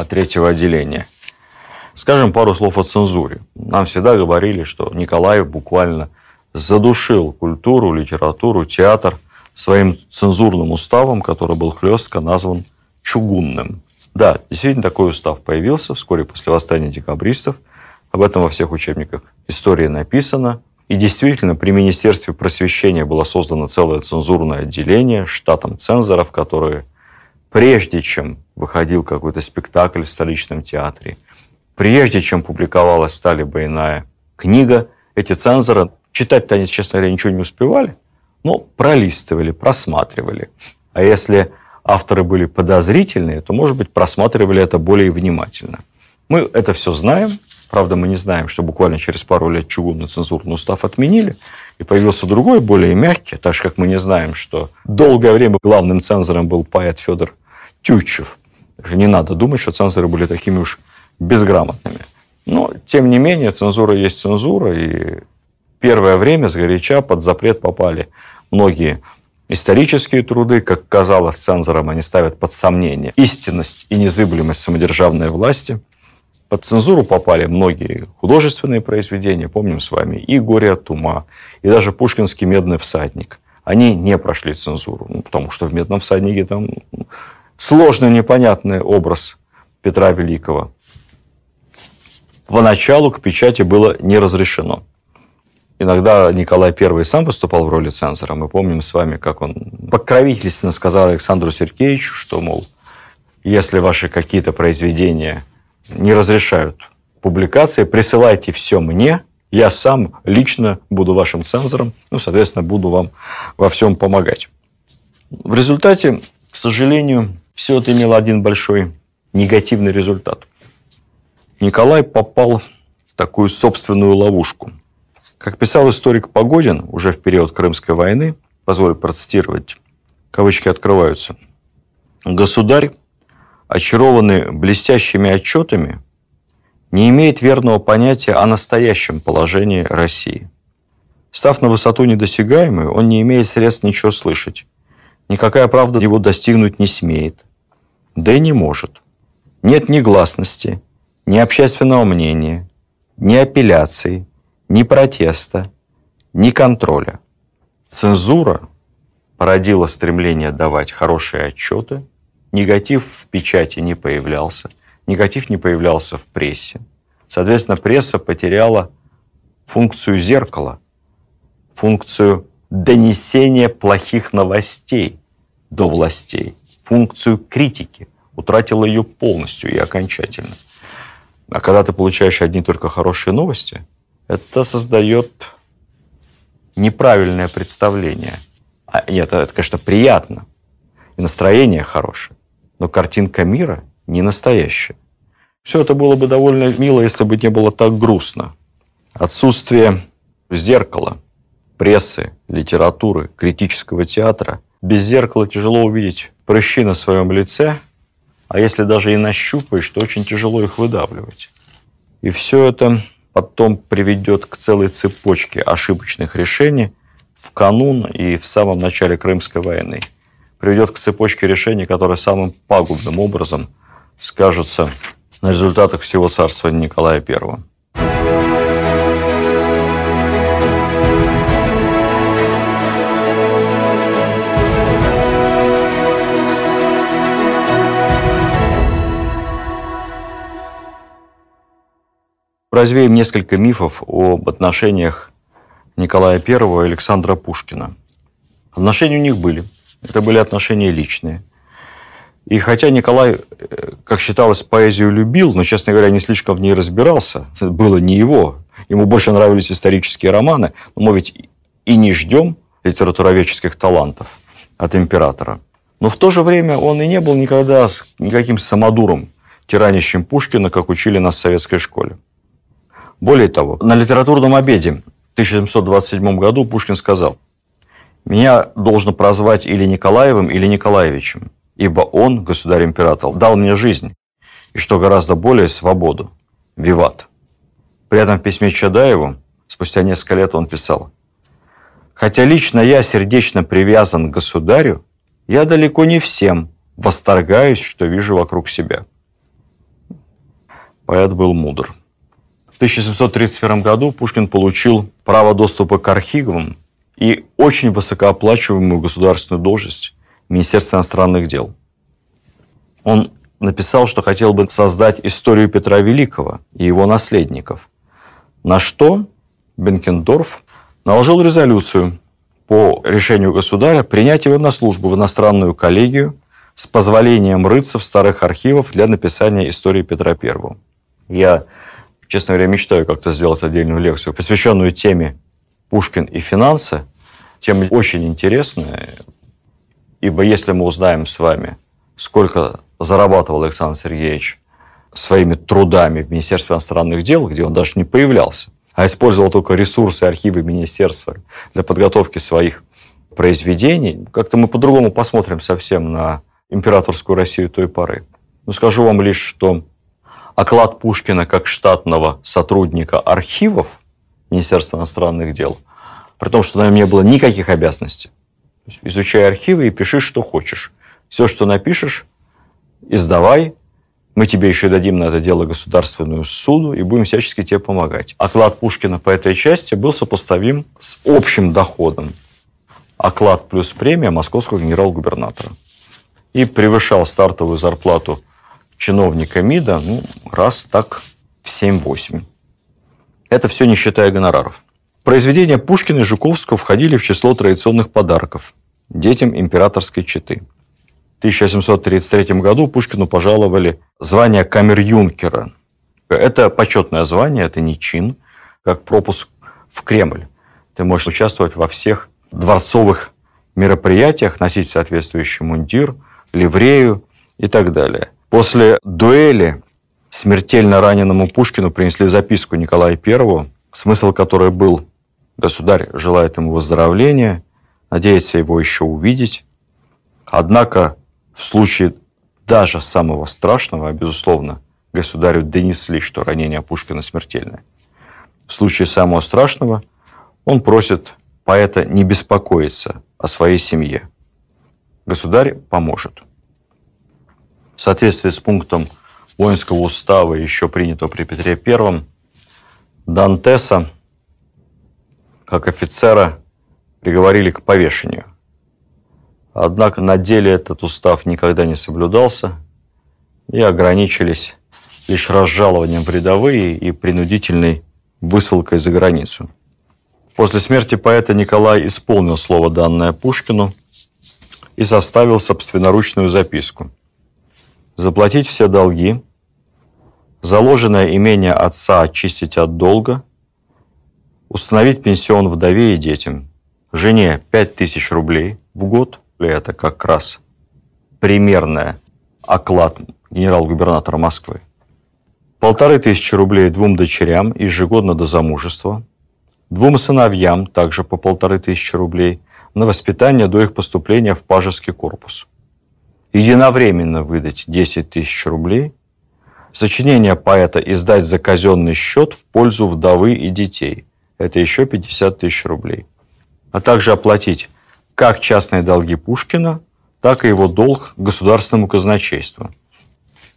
третьего отделения. Скажем пару слов о цензуре. Нам всегда говорили, что Николай буквально задушил культуру, литературу, театр – своим цензурным уставом, который был хлестко назван чугунным. Да, действительно такой устав появился вскоре после восстания декабристов. Об этом во всех учебниках истории написано. И действительно, при Министерстве просвещения было создано целое цензурное отделение штатом цензоров, которые прежде чем выходил какой-то спектакль в столичном театре, прежде чем публиковалась «Стали бы иная» книга, эти цензоры, читать-то они, честно говоря, ничего не успевали, ну, пролистывали, просматривали. А если авторы были подозрительные, то, может быть, просматривали это более внимательно. Мы это все знаем. Правда, мы не знаем, что буквально через пару лет чугунный цензурный устав отменили, и появился другой, более мягкий, так же, как мы не знаем, что долгое время главным цензором был поэт Федор Тютчев. Не надо думать, что цензоры были такими уж безграмотными. Но, тем не менее, цензура есть цензура, и первое время сгоряча под запрет попали многие исторические труды, как казалось цензорам, они ставят под сомнение истинность и незыблемость самодержавной власти. Под цензуру попали многие художественные произведения, помним с вами, и «Горе от ума», и даже пушкинский «Медный всадник». Они не прошли цензуру, ну, потому что в «Медном всаднике» там сложный, непонятный образ Петра Великого. Поначалу к печати было не разрешено. Иногда Николай I сам выступал в роли цензора. Мы помним с вами, как он покровительственно сказал Александру Сергеевичу, что, мол, если ваши какие-то произведения не разрешают публикации, присылайте все мне, я сам лично буду вашим цензором, ну, соответственно, буду вам во всем помогать. В результате, к сожалению, все это имело один большой негативный результат. Николай попал в такую собственную ловушку – как писал историк Погодин уже в период Крымской войны, позволю процитировать, кавычки открываются, «Государь, очарованный блестящими отчетами, не имеет верного понятия о настоящем положении России. Став на высоту недосягаемую, он не имеет средств ничего слышать. Никакая правда его достигнуть не смеет. Да и не может. Нет ни гласности, ни общественного мнения, ни апелляций, ни протеста, ни контроля. Цензура породила стремление давать хорошие отчеты, негатив в печати не появлялся, негатив не появлялся в прессе. Соответственно, пресса потеряла функцию зеркала, функцию донесения плохих новостей до властей, функцию критики, утратила ее полностью и окончательно. А когда ты получаешь одни только хорошие новости, это создает неправильное представление. А, нет, это, конечно, приятно, и настроение хорошее, но картинка мира не настоящая. Все это было бы довольно мило, если бы не было так грустно. Отсутствие зеркала, прессы, литературы, критического театра. Без зеркала тяжело увидеть прыщи на своем лице, а если даже и нащупаешь, то очень тяжело их выдавливать. И все это потом приведет к целой цепочке ошибочных решений в канун и в самом начале Крымской войны. Приведет к цепочке решений, которые самым пагубным образом скажутся на результатах всего царствования Николая I. Развеем несколько мифов об отношениях Николая I и Александра Пушкина. Отношения у них были. Это были отношения личные. И хотя Николай, э, как считалось, поэзию любил, но, честно говоря, не слишком в ней разбирался, было не его. Ему больше нравились исторические романы, но мы ведь и не ждем литературоведческих талантов от императора. Но в то же время он и не был никогда никаким самодуром, тиранящим Пушкина, как учили нас в советской школе. Более того, на литературном обеде в 1727 году Пушкин сказал, «Меня должно прозвать или Николаевым, или Николаевичем ибо он, государь-император, дал мне жизнь, и, что гораздо более, свободу. Виват. При этом в письме Чадаеву, спустя несколько лет он писал, «Хотя лично я сердечно привязан к государю, я далеко не всем восторгаюсь, что вижу вокруг себя». Поэт был мудр. В 1731 году Пушкин получил право доступа к архивам и очень высокооплачиваемую государственную должность Министерства иностранных дел. Он написал, что хотел бы создать историю Петра Великого и его наследников. На что Бенкендорф наложил резолюцию по решению государя принять его на службу в иностранную коллегию с позволением рыться в старых архивах для написания истории Петра I. Я, честно говоря, мечтаю как-то сделать отдельную лекцию, посвященную теме Пушкин и финансы. Тема очень интересная, Ибо если мы узнаем с вами, сколько зарабатывал Александр Сергеевич своими трудами в Министерстве иностранных дел, где он даже не появлялся, а использовал только ресурсы архивы министерства для подготовки своих произведений, как-то мы по-другому посмотрим совсем на императорскую Россию той поры. Но скажу вам лишь, что оклад Пушкина как штатного сотрудника архивов Министерства иностранных дел, при том, что на нем не было никаких обязанностей, Изучай архивы и пиши, что хочешь. Все, что напишешь, издавай. Мы тебе еще дадим на это дело государственную суду и будем всячески тебе помогать. Оклад Пушкина по этой части был сопоставим с общим доходом. Оклад плюс премия московского генерал-губернатора. И превышал стартовую зарплату чиновника МИДа ну, раз так в 7-8. Это все не считая гонораров. Произведения Пушкина и Жуковского входили в число традиционных подарков детям императорской четы. В 1733 году Пушкину пожаловали звание камер-юнкера. Это почетное звание, это не чин, как пропуск в Кремль. Ты можешь участвовать во всех дворцовых мероприятиях, носить соответствующий мундир, ливрею и так далее. После дуэли смертельно раненому Пушкину принесли записку Николая I, смысл которой был Государь желает ему выздоровления, надеется его еще увидеть. Однако в случае даже самого страшного, безусловно, государю донесли, что ранение Пушкина смертельное. В случае самого страшного он просит поэта не беспокоиться о своей семье. Государь поможет. В соответствии с пунктом воинского устава, еще принятого при Петре I, Дантеса как офицера приговорили к повешению. Однако на деле этот устав никогда не соблюдался и ограничились лишь разжалованием в рядовые и принудительной высылкой за границу. После смерти поэта Николай исполнил слово, данное Пушкину, и составил собственноручную записку. Заплатить все долги, заложенное имение отца очистить от долга, установить пенсион вдове и детям, жене 5000 рублей в год, это как раз примерная оклад генерал-губернатора Москвы, полторы тысячи рублей двум дочерям ежегодно до замужества, двум сыновьям также по полторы тысячи рублей на воспитание до их поступления в пажеский корпус. Единовременно выдать 10 тысяч рублей, сочинение поэта издать за казенный счет в пользу вдовы и детей. Это еще 50 тысяч рублей. А также оплатить как частные долги Пушкина, так и его долг государственному казначейству.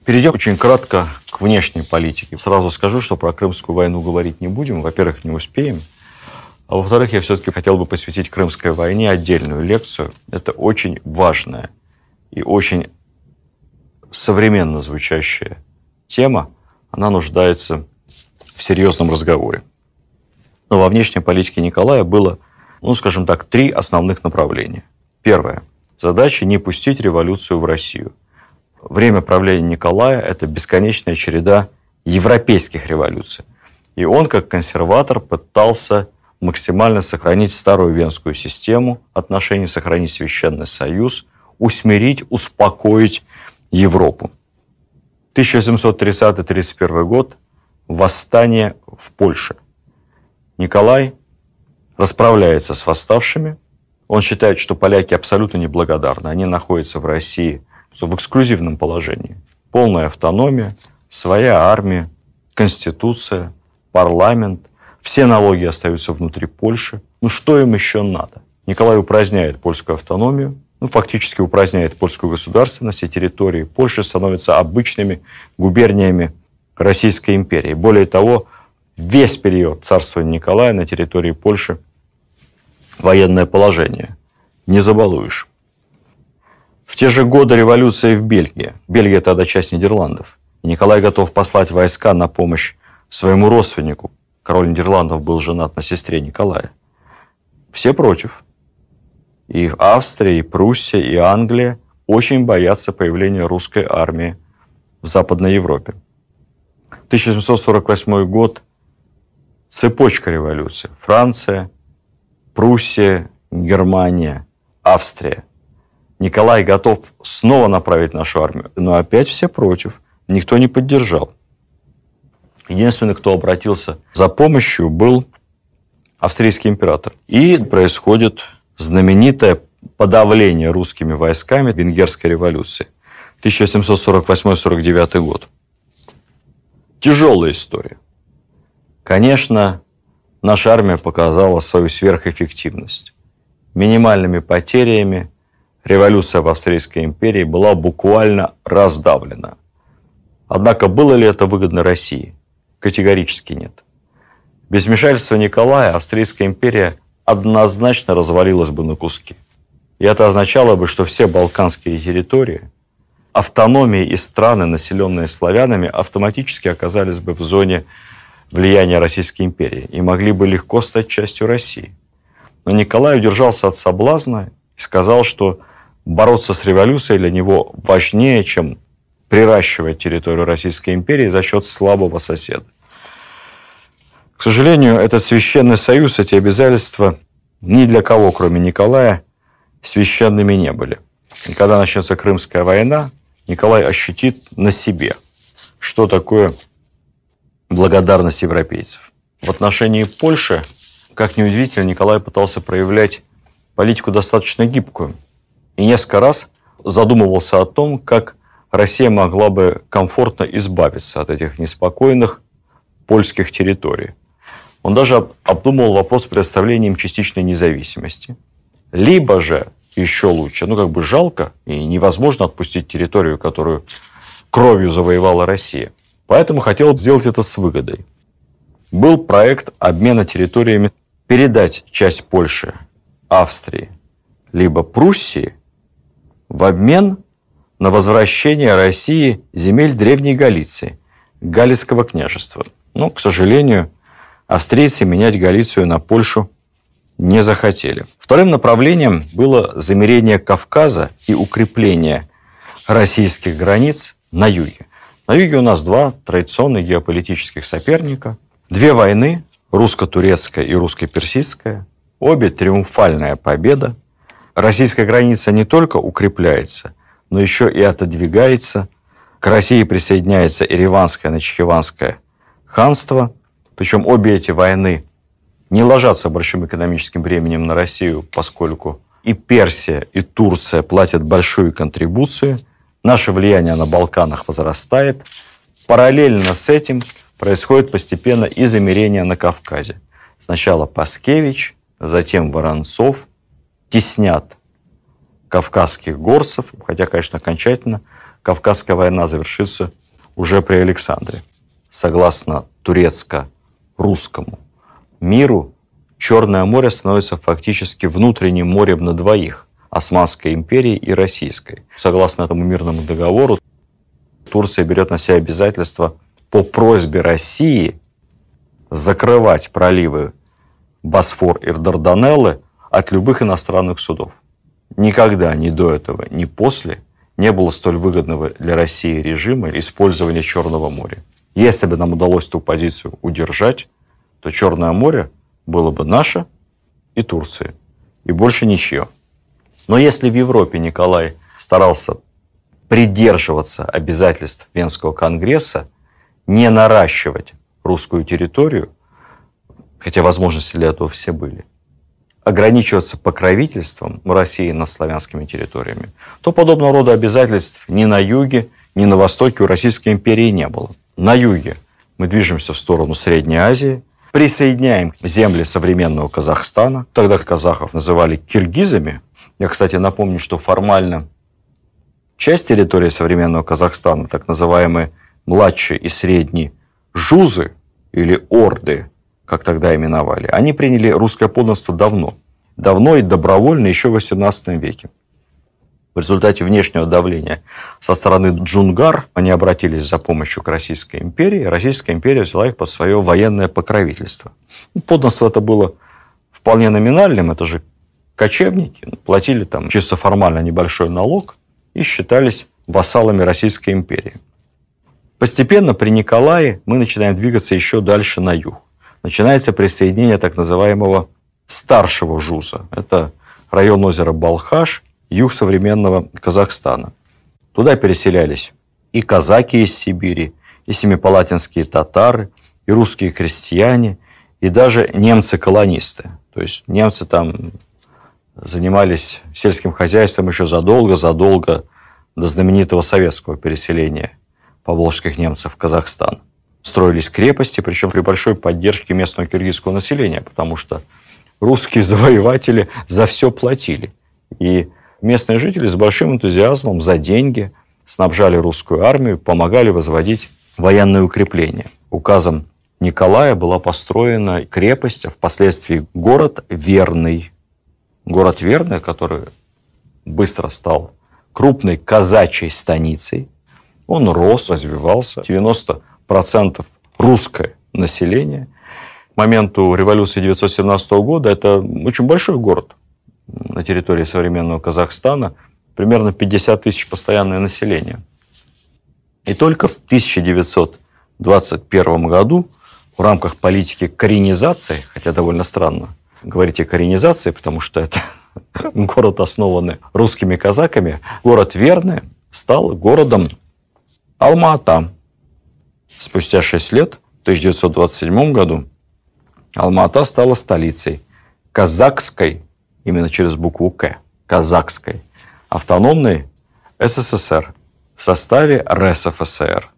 Перейдем очень кратко к внешней политике. Сразу скажу, что про Крымскую войну говорить не будем. Во-первых, не успеем. А во-вторых, я все-таки хотел бы посвятить Крымской войне отдельную лекцию. Это очень важная и очень современно звучащая тема. Она нуждается в серьезном разговоре. Но во внешней политике Николая было, ну, скажем так, три основных направления. Первое. Задача не пустить революцию в Россию. Время правления Николая – это бесконечная череда европейских революций. И он, как консерватор, пытался максимально сохранить старую венскую систему отношений, сохранить Священный Союз, усмирить, успокоить Европу. 1830-31 год – восстание в Польше. Николай расправляется с восставшими. Он считает, что поляки абсолютно неблагодарны. Они находятся в России в эксклюзивном положении. Полная автономия, своя армия, конституция, парламент – все налоги остаются внутри Польши. Ну что им еще надо? Николай упраздняет польскую автономию, ну, фактически упраздняет польскую государственность и территории. Польша становится обычными губерниями Российской империи. Более того, весь период царствования Николая на территории Польши военное положение. Не забалуешь. В те же годы революции в Бельгии. Бельгия тогда часть Нидерландов. Николай готов послать войска на помощь своему родственнику, король Нидерландов был женат на сестре Николая. Все против. И Австрия, и Пруссия, и Англия очень боятся появления русской армии в Западной Европе. 1748 год – цепочка революции. Франция, Пруссия, Германия, Австрия. Николай готов снова направить нашу армию, но опять все против. Никто не поддержал. Единственный, кто обратился за помощью, был австрийский император. И происходит знаменитое подавление русскими войсками Венгерской революции. 1748-49 год. Тяжелая история. Конечно, наша армия показала свою сверхэффективность. Минимальными потерями революция в Австрийской империи была буквально раздавлена. Однако было ли это выгодно России? Категорически нет. Без вмешательства Николая Австрийская империя однозначно развалилась бы на куски. И это означало бы, что все балканские территории, автономии и страны, населенные славянами, автоматически оказались бы в зоне влияния Российской империи и могли бы легко стать частью России. Но Николай удержался от соблазна и сказал, что бороться с революцией для него важнее, чем приращивать территорию Российской империи за счет слабого соседа. К сожалению, этот священный союз, эти обязательства ни для кого, кроме Николая, священными не были. И когда начнется Крымская война, Николай ощутит на себе, что такое благодарность европейцев. В отношении Польши, как неудивительно, Николай пытался проявлять политику достаточно гибкую. И несколько раз задумывался о том, как Россия могла бы комфортно избавиться от этих неспокойных польских территорий. Он даже обдумывал вопрос представления им частичной независимости. Либо же, еще лучше, ну как бы жалко и невозможно отпустить территорию, которую кровью завоевала Россия. Поэтому хотел сделать это с выгодой. Был проект обмена территориями, передать часть Польши Австрии, либо Пруссии в обмен на возвращение России земель Древней Галиции, Галицкого княжества. Но, к сожалению, австрийцы менять Галицию на Польшу не захотели. Вторым направлением было замерение Кавказа и укрепление российских границ на юге. На юге у нас два традиционных геополитических соперника. Две войны, русско-турецкая и русско-персидская. Обе триумфальная победа. Российская граница не только укрепляется, но еще и отодвигается. К России присоединяется Ереванское, Начхиванское ханство. Причем обе эти войны не ложатся большим экономическим бременем на Россию, поскольку и Персия, и Турция платят большую контрибуцию. Наше влияние на Балканах возрастает. Параллельно с этим происходит постепенно и замерение на Кавказе. Сначала Паскевич, затем Воронцов теснят кавказских горцев, хотя, конечно, окончательно Кавказская война завершится уже при Александре. Согласно турецко-русскому миру, Черное море становится фактически внутренним морем на двоих – Османской империи и Российской. Согласно этому мирному договору, Турция берет на себя обязательство по просьбе России закрывать проливы Босфор и Дарданеллы от любых иностранных судов. Никогда ни до этого, ни после не было столь выгодного для России режима использования Черного моря. Если бы нам удалось эту позицию удержать, то Черное море было бы наше и Турции, и больше ничье. Но если в Европе Николай старался придерживаться обязательств Венского конгресса, не наращивать русскую территорию, хотя возможности для этого все были, ограничиваться покровительством России над славянскими территориями, то подобного рода обязательств ни на юге, ни на востоке у Российской империи не было. На юге мы движемся в сторону Средней Азии, присоединяем земли современного Казахстана, тогда казахов называли киргизами. Я, кстати, напомню, что формально часть территории современного Казахстана, так называемые младшие и средние жузы или орды, как тогда именовали, они приняли русское подданство давно. Давно и добровольно, еще в XVIII веке. В результате внешнего давления со стороны джунгар они обратились за помощью к Российской империи. Российская империя взяла их под свое военное покровительство. Ну, подданство это было вполне номинальным, это же кочевники, платили там чисто формально небольшой налог и считались вассалами Российской империи. Постепенно при Николае мы начинаем двигаться еще дальше на юг. Начинается присоединение так называемого старшего ЖУЗа. Это район озера Балхаш, юг современного Казахстана. Туда переселялись и казаки из Сибири, и семипалатинские татары, и русские крестьяне, и даже немцы-колонисты. То есть немцы там занимались сельским хозяйством еще задолго-задолго до знаменитого советского переселения поволжских немцев в Казахстан. Строились крепости, причем при большой поддержке местного киргизского населения, потому что русские завоеватели за все платили. И местные жители с большим энтузиазмом за деньги снабжали русскую армию, помогали возводить военные укрепления. Указом Николая была построена крепость, а впоследствии город Верный. Город Верный, который быстро стал крупной казачьей станицей, он рос, развивался. 90% русское население. К моменту революции 1917 года это очень большой город на территории современного Казахстана. Примерно 50 тысяч постоянное население. И только в 1921 году в рамках политики коренизации, хотя довольно странно говорить о коренизации, потому что это город, основанный русскими казаками, город Верный стал городом Алма-Ата. Спустя 6 лет, в 1927 году, Алма-Ата стала столицей казахской, именно через букву К, казахской, автономной СССР в составе РСФСР.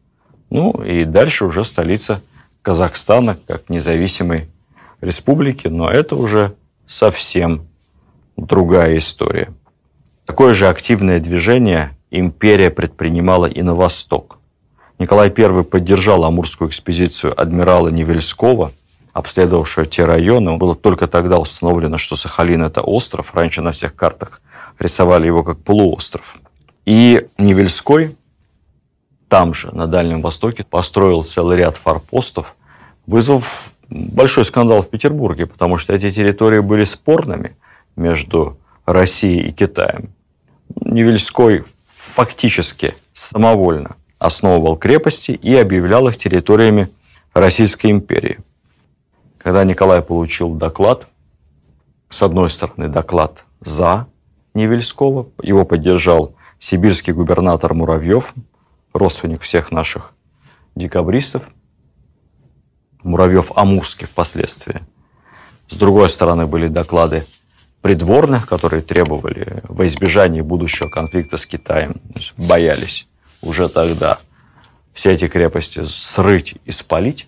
Ну и дальше уже столица Казахстана как независимой республики, но это уже совсем другая история. Такое же активное движение империя предпринимала и на восток. Николай I поддержал Амурскую экспедицию адмирала Невельского, обследовавшего те районы. Было только тогда установлено, что Сахалин – это остров. Раньше на всех картах рисовали его как полуостров. И Невельской там же, на Дальнем Востоке, построил целый ряд форпостов, вызвав большой скандал в Петербурге, потому что эти территории были спорными между Россией и Китаем. Невельской фактически самовольно основывал крепости и объявлял их территориями Российской империи. Когда Николай получил доклад, с одной стороны, доклад за Невельского, его поддержал сибирский губернатор Муравьев, родственник всех наших декабристов, Муравьев Амурский впоследствии. С другой стороны, были доклады придворных, которые требовали во избежание будущего конфликта с Китаем, боялись уже тогда все эти крепости срыть и спалить,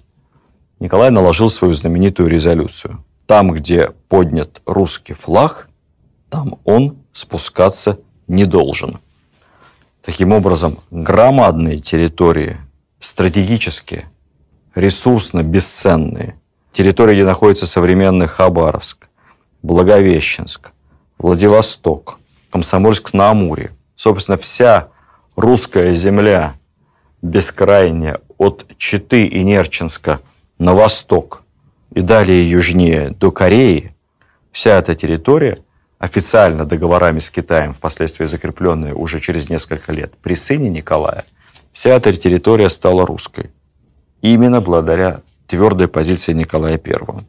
Николай наложил свою знаменитую резолюцию. Там, где поднят русский флаг, там он спускаться не должен. Таким образом, громадные территории, стратегически, ресурсно бесценные, территории, где находится современный Хабаровск, Благовещенск, Владивосток, Комсомольск-на-Амуре, собственно, вся русская земля бескрайняя от Читы и Нерчинска на восток и далее южнее до Кореи, вся эта территория, официально договорами с Китаем, впоследствии закрепленная уже через несколько лет при сыне Николая, вся эта территория стала русской. Именно благодаря твердой позиции Николая I.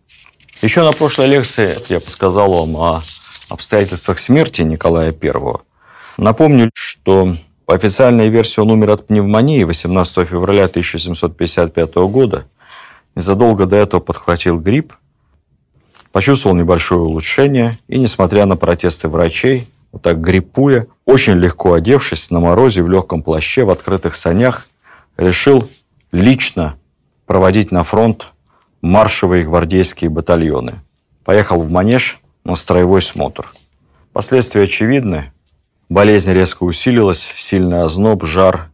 Еще на прошлой лекции я подсказал вам о обстоятельствах смерти Николая I. Напомню, что по официальной версии он умер от пневмонии 18 февраля 1755 года. Незадолго до этого подхватил грипп, почувствовал небольшое улучшение и, несмотря на протесты врачей, вот так гриппуя, очень легко одевшись на морозе в легком плаще, в открытых санях, решил лично проводить на фронт маршевые гвардейские батальоны. Поехал в Манеж на строевой смотр. Последствия очевидны. Болезнь резко усилилась, сильный озноб, жар,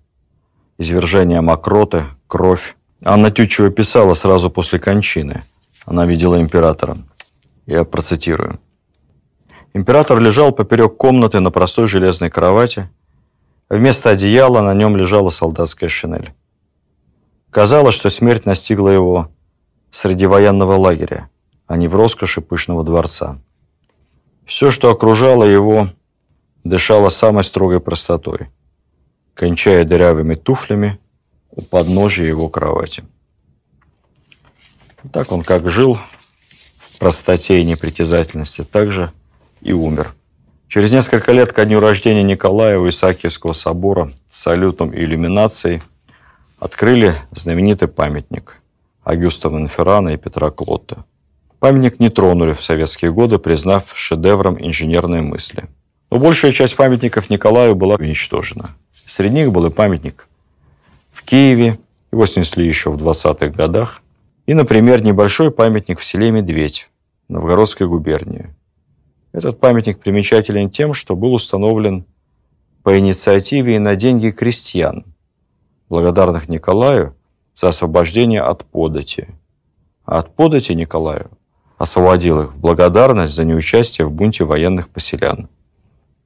извержение мокроты, кровь. Анна Тютчева писала сразу после кончины. Она видела императора. Я процитирую. Император лежал поперек комнаты на простой железной кровати. Вместо одеяла на нем лежала солдатская шинель. Казалось, что смерть настигла его среди военного лагеря, а не в роскоши пышного дворца. Все, что окружало его, дышала самой строгой простотой, кончая дырявыми туфлями у подножия его кровати. Так он как жил в простоте и непритязательности, так же и умер. Через несколько лет ко дню рождения Николая у Исаакиевского собора с салютом и иллюминацией открыли знаменитый памятник Агюста Монферрана и Петра Клотта. Памятник не тронули в советские годы, признав шедевром инженерной мысли – но большая часть памятников Николаю была уничтожена. Среди них был и памятник Киеве, его снесли еще в 20-х годах, и, например, небольшой памятник в селе Медведь, Новгородской губернии. Этот памятник примечателен тем, что был установлен по инициативе и на деньги крестьян, благодарных Николаю за освобождение от подати. А от подати Николаю освободил их в благодарность за неучастие в бунте военных поселян.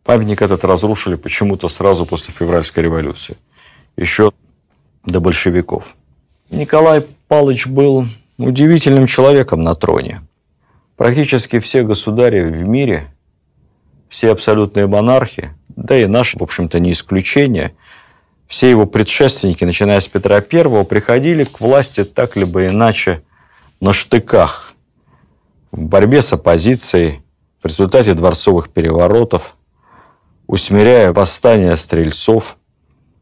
Памятник этот разрушили почему-то сразу после февральской революции, еще до большевиков. Николай Палыч был удивительным человеком на троне. Практически все государи в мире, все абсолютные монархи, да и наши, в общем-то, не исключение, все его предшественники, начиная с Петра I, приходили к власти так либо иначе на штыках, в борьбе с оппозицией, в результате дворцовых переворотов – усмиряя восстание стрельцов,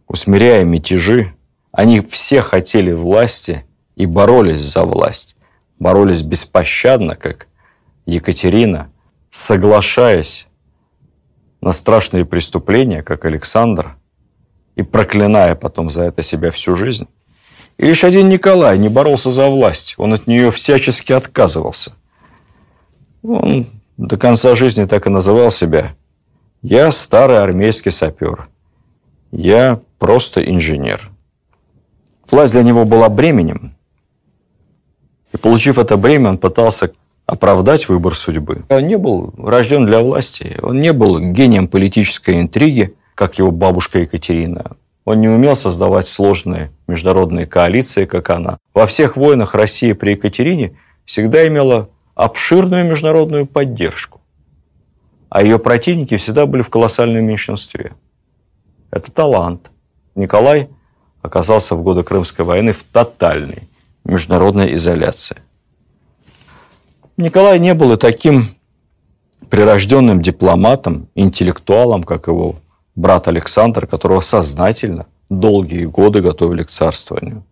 усмиряя мятежи. Они все хотели власти и боролись за власть. Боролись беспощадно, как Екатерина, соглашаясь на страшные преступления, как Александр, и проклиная потом за это себя всю жизнь. И лишь один Николай не боролся за власть, он от нее всячески отказывался. Он до конца жизни так и называл себя я старый армейский сапер. Я просто инженер. Власть для него была бременем. И получив это бремя, он пытался оправдать выбор судьбы. Он не был рожден для власти. Он не был гением политической интриги, как его бабушка Екатерина. Он не умел создавать сложные международные коалиции, как она. Во всех войнах России при Екатерине всегда имела обширную международную поддержку. А ее противники всегда были в колоссальном меньшинстве. Это талант. Николай оказался в годы Крымской войны в тотальной международной изоляции. Николай не был и таким прирожденным дипломатом, интеллектуалом, как его брат Александр, которого сознательно долгие годы готовили к царствованию.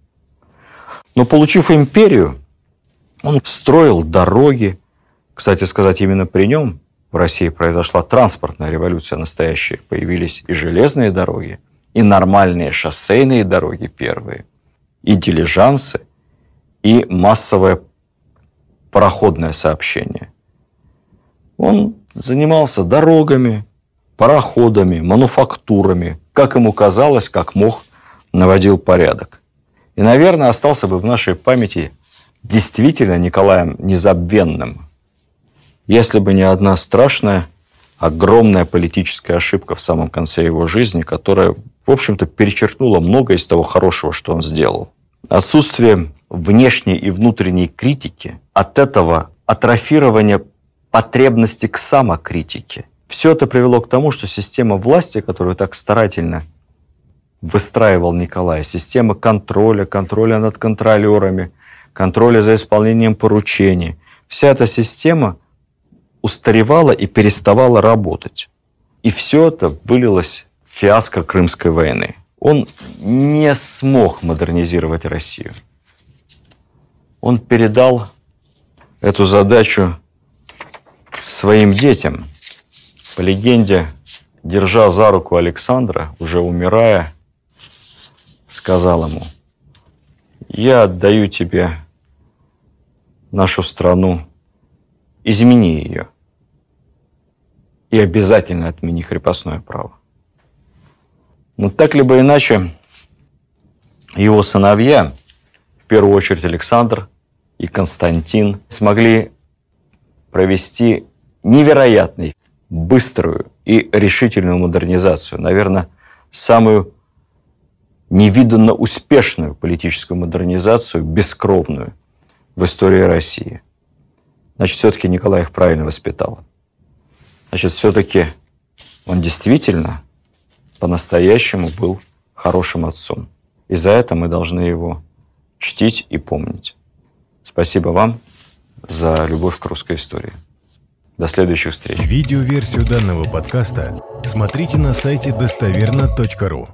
Но получив империю, он строил дороги. Кстати сказать, именно при нем в России произошла транспортная революция настоящая. Появились и железные дороги, и нормальные шоссейные дороги первые, и дилижансы, и массовое пароходное сообщение. Он занимался дорогами, пароходами, мануфактурами, как ему казалось, как мог, наводил порядок. И, наверное, остался бы в нашей памяти действительно Николаем Незабвенным, если бы не одна страшная, огромная политическая ошибка в самом конце его жизни, которая, в общем-то, перечеркнула многое из того хорошего, что он сделал. Отсутствие внешней и внутренней критики, от этого атрофирования потребности к самокритике. Все это привело к тому, что система власти, которую так старательно выстраивал Николай, система контроля, контроля над контролерами, контроля за исполнением поручений, вся эта система устаревала и переставала работать. И все это вылилось фиаско Крымской войны. Он не смог модернизировать Россию. Он передал эту задачу своим детям. По легенде, держа за руку Александра, уже умирая, сказал ему, я отдаю тебе нашу страну, измени ее и обязательно отмени крепостное право. Но так либо иначе, его сыновья, в первую очередь Александр и Константин, смогли провести невероятную, быструю и решительную модернизацию. Наверное, самую невиданно успешную политическую модернизацию, бескровную в истории России. Значит, все-таки Николай их правильно воспитал. Значит, все-таки он действительно по-настоящему был хорошим отцом. И за это мы должны его чтить и помнить. Спасибо вам за любовь к русской истории. До следующих встреч. Видеоверсию данного подкаста смотрите на сайте достоверно.ру.